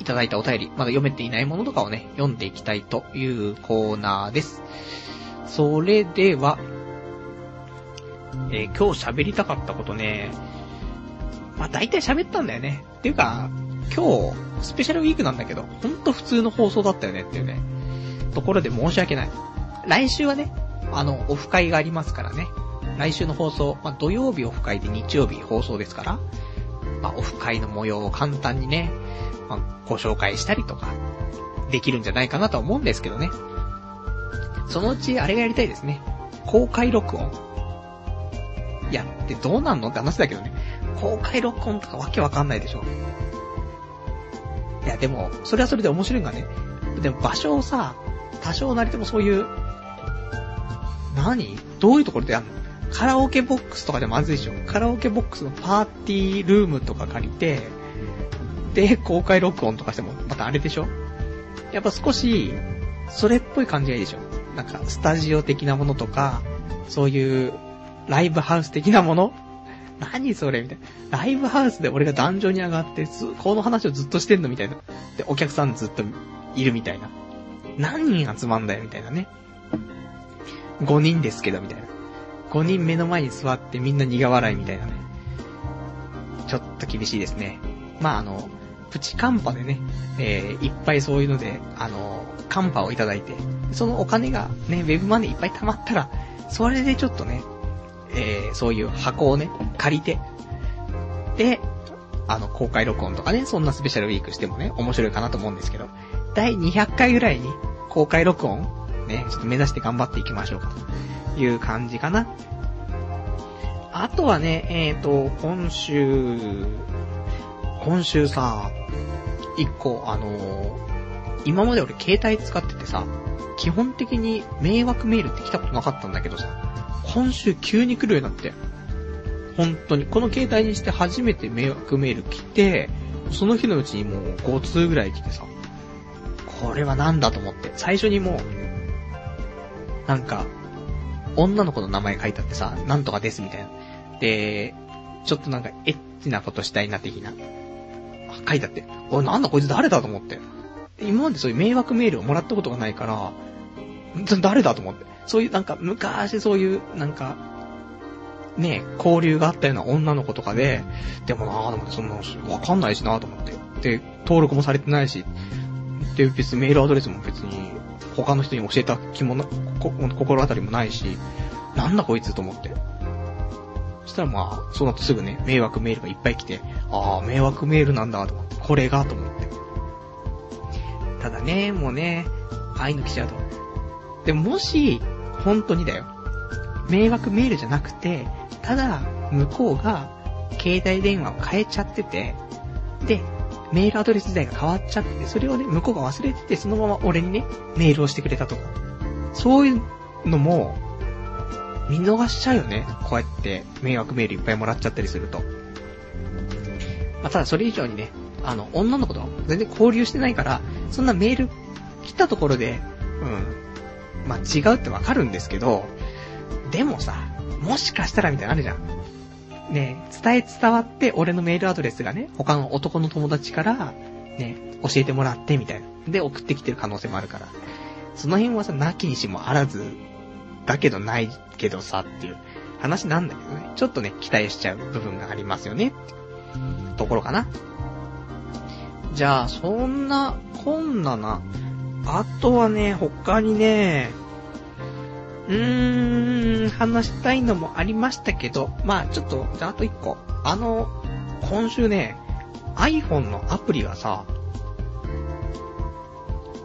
いただいたお便り、まだ読めていないものとかをね、読んでいきたいというコーナーです。それでは、えー、今日喋りたかったことね、まあ大体喋ったんだよね。っていうか、今日、スペシャルウィークなんだけど、ほんと普通の放送だったよねっていうね、ところで申し訳ない。来週はね、あの、オフ会がありますからね。来週の放送、まあ、土曜日オフ会で日曜日放送ですから、まあ、オフ会の模様を簡単にね、まあ、ご紹介したりとか、できるんじゃないかなと思うんですけどね。そのうち、あれがやりたいですね。公開録音。いやってどうなんの？って話だけどね。公開録音とかわけわかんないでしょ。いや、でも、それはそれで面白いんがね。でも場所をさ、多少なりともそういう、何？どういうところでやんの？カラオケボックスとかでまずいでしょカラオケボックスのパーティールームとか借りて、で、公開録音とかしても、またあれでしょやっぱ少し、それっぽい感じがいいでしょなんか、スタジオ的なものとか、そういう、ライブハウス的なもの？何それ？みたいな。ライブハウスで俺が壇上に上がって、この話をずっとしてんの？みたいな。で、お客さんずっといるみたいな。何人集まんだよ？みたいなね。5人ですけど、みたいな。5人目の前に座ってみんな苦笑いみたいなね。ちょっと厳しいですね。まあ、あの、プチカンパでね、えー、いっぱいそういうので、あの、カンパをいただいて、そのお金がね、ウェブマネーいっぱい貯まったら、それでちょっとね、えー、そういう箱をね、借りて、で、あの、公開録音とかね、そんなスペシャルウィークしてもね、面白いかなと思うんですけど、第200回ぐらいに公開録音、ね、ちょっと目指して頑張っていきましょうかという感じかな。あとはね、えっ、ー、と、今週、今週さ、一個、あのー、今まで俺携帯使っててさ、基本的に迷惑メールって来たことなかったんだけどさ、今週急に来るようになって。本当に。この携帯にして初めて迷惑メール来て、その日のうちにもう5通ぐらい来てさ、これはなんだと思って。最初にもう、なんか、女の子の名前書いてあってさ、なんとかですみたいな。で、ちょっとなんかエッチなことしたいな的な。書いてあって、おいなんだこいつ誰だと思って。今までそういう迷惑メールをもらったことがないから、誰だと思って。そういうなんか昔そういうなんか、ね、交流があったような女の子とかで、でもなぁ、と思って、そんな、わかんないしなぁと思って。で、登録もされてないし、で、別にメールアドレスも別に、他の人に教えた気もな、心当たりもないし、なんだこいつと思って。そしたらまあ、その後すぐね、迷惑メールがいっぱい来て、ああ、迷惑メールなんだと思って、これがと思って。ただね、もうね、ああいうの来ちゃうと。でももし、本当にだよ。迷惑メールじゃなくて、ただ、向こうが、携帯電話を変えちゃってて、で、メールアドレス自体が変わっちゃってて、それをね、向こうが忘れてて、そのまま俺にね、メールをしてくれたとか。そういうのも、見逃しちゃうよね。こうやって、迷惑メールいっぱいもらっちゃったりすると。まあ、ただそれ以上にね、あの、女の子と全然交流してないから、そんなメール来たところで、うん、まあ、違うってわかるんですけど、でもさ、もしかしたらみたいなのあるじゃん。ね、伝え伝わって俺のメールアドレスがね、他の男の友達から、ね、教えてもらってみたいな。で、送ってきてる可能性もあるから。その辺はさ、なきにしもあらず、だけどないけどさっていう話なんだけどね。ちょっとね、期待しちゃう部分がありますよね。ところかな。じゃあ、そんな、こんなな。あとはね、他にね、うーん、話したいのもありましたけど、まあちょっと、じゃああと一個。あの、今週ね、iPhone のアプリがさ、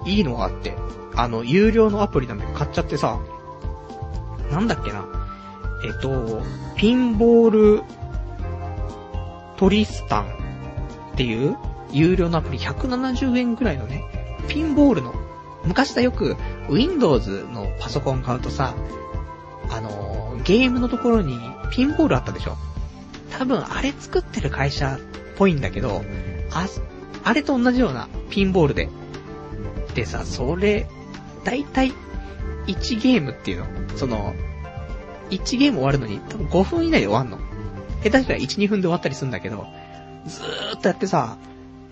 いいのがあって、あの、有料のアプリなんで買っちゃってさ、なんだっけな。えっと、ピンボールトリスタンっていう有料のアプリ170円くらいのね、ピンボールの、昔さよく Windows のパソコン買うとさ、あのー、ゲームのところにピンボールあったでしょ多分あれ作ってる会社っぽいんだけど、あ、あれと同じようなピンボールで。でさ、それ、だいたい1ゲームっていうのその、1ゲーム終わるのに多分5分以内で終わんの。下手したら1、2分で終わったりするんだけど、ずーっとやってさ、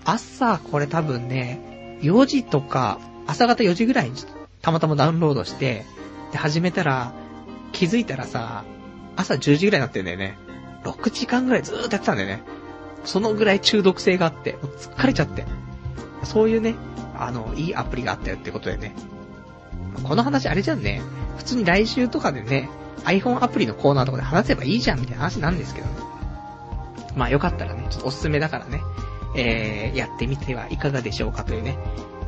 朝、これ多分ね、4時とか、朝方4時ぐらいにたまたまダウンロードして、で、始めたら、気づいたらさ、朝10時ぐらいになってんだよね。6時間ぐらいずーっとやってたんだよね。そのぐらい中毒性があって、もう疲れちゃって。そういうね、あの、いいアプリがあったよってことでね。この話あれじゃんね。普通に来週とかでね、iPhone アプリのコーナーとかで話せばいいじゃんみたいな話なんですけどね。まあよかったらね、ちょっとおすすめだからね、えー、やってみてはいかがでしょうかというね。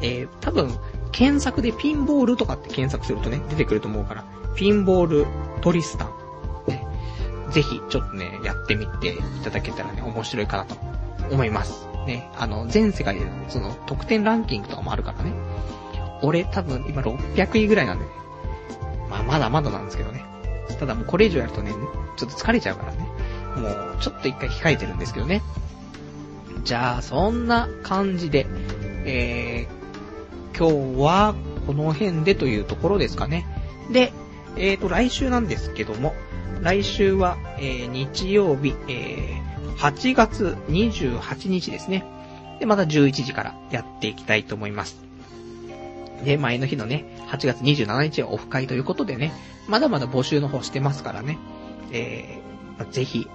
えー、多分、検索でピンボールとかって検索するとね、出てくると思うから、ピンボールトリスタン。ね、ぜひ、ちょっとね、やってみていただけたらね、面白いかなと思います。ね、あの、全世界で、その、得点ランキングとかもあるからね。俺多分今600位ぐらいなんでね。まあまだまだなんですけどね。ただもうこれ以上やるとね、ちょっと疲れちゃうからね。もうちょっと一回控えてるんですけどね。じゃあ、そんな感じで、えー、今日はこの辺でというところですかね。で、えーと、来週なんですけども、来週は、えー、日曜日、えー、8月28日ですね。で、また11時からやっていきたいと思います。で、前の日のね、8月27日はオフ会ということでね、まだまだ募集の方してますからね、えー、ぜひ、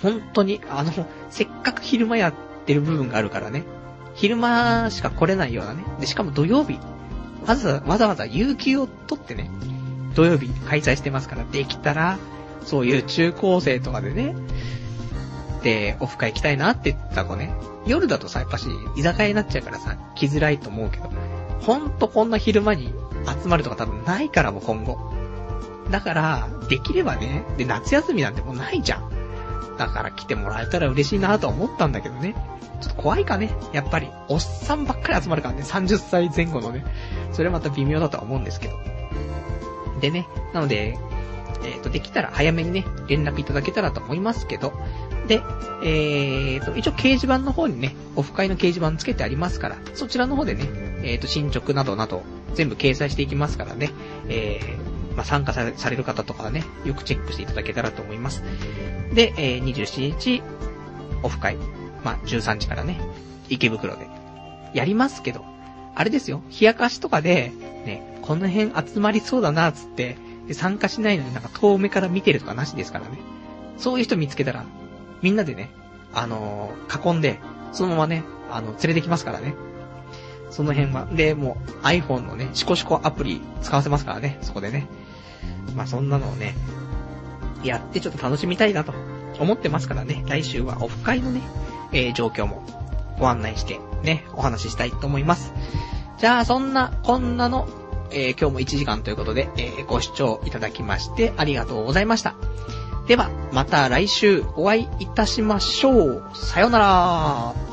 本当に、あの、せっかく昼間やってる部分があるからね、昼間しか来れないようなね、で、しかも土曜日、わざわざわざ有給を取ってね、土曜日開催してますから、できたら、そういう中高生とかでね、で、オフ会行きたいなって言った子ね、夜だとさ、やっぱし、居酒屋になっちゃうからさ、来づらいと思うけど、ほんとこんな昼間に集まるとか多分ないからも今後。だから、できればね、で、夏休みなんてもうないじゃん。だから来てもらえたら嬉しいなと思ったんだけどね。ちょっと怖いかね。やっぱり、おっさんばっかり集まるからね。30歳前後のね。それはまた微妙だとは思うんですけど。でね、なので、えっ、ー、と、できたら早めにね、連絡いただけたらと思いますけど、で、えっ、ー、と、一応掲示板の方にね、オフ会の掲示板つけてありますから、そちらの方でね、えっ、ー、と、進捗などなど、全部掲載していきますからね、えー、まあ、参加される方とかはね、よくチェックしていただけたらと思います。で、えー、27日、オフ会、まあ、13時からね、池袋で、やりますけど、あれですよ、冷やかしとかで、ね、この辺集まりそうだな、つって、で参加しないのになんか遠目から見てるとかなしですからね。そういう人見つけたら、みんなでね、あのー、囲んで、そのままね、あの、連れてきますからね。その辺は。で、もう iPhone のね、シコシコアプリ使わせますからね、そこでね。まあそんなのをね、やってちょっと楽しみたいなと思ってますからね、来週はオフ会のね、えー、状況もご案内してね、お話ししたいと思います。じゃあ、そんな、こんなの、えー、今日も1時間ということで、えー、ご視聴いただきましてありがとうございました。では、また来週お会いいたしましょう。さよなら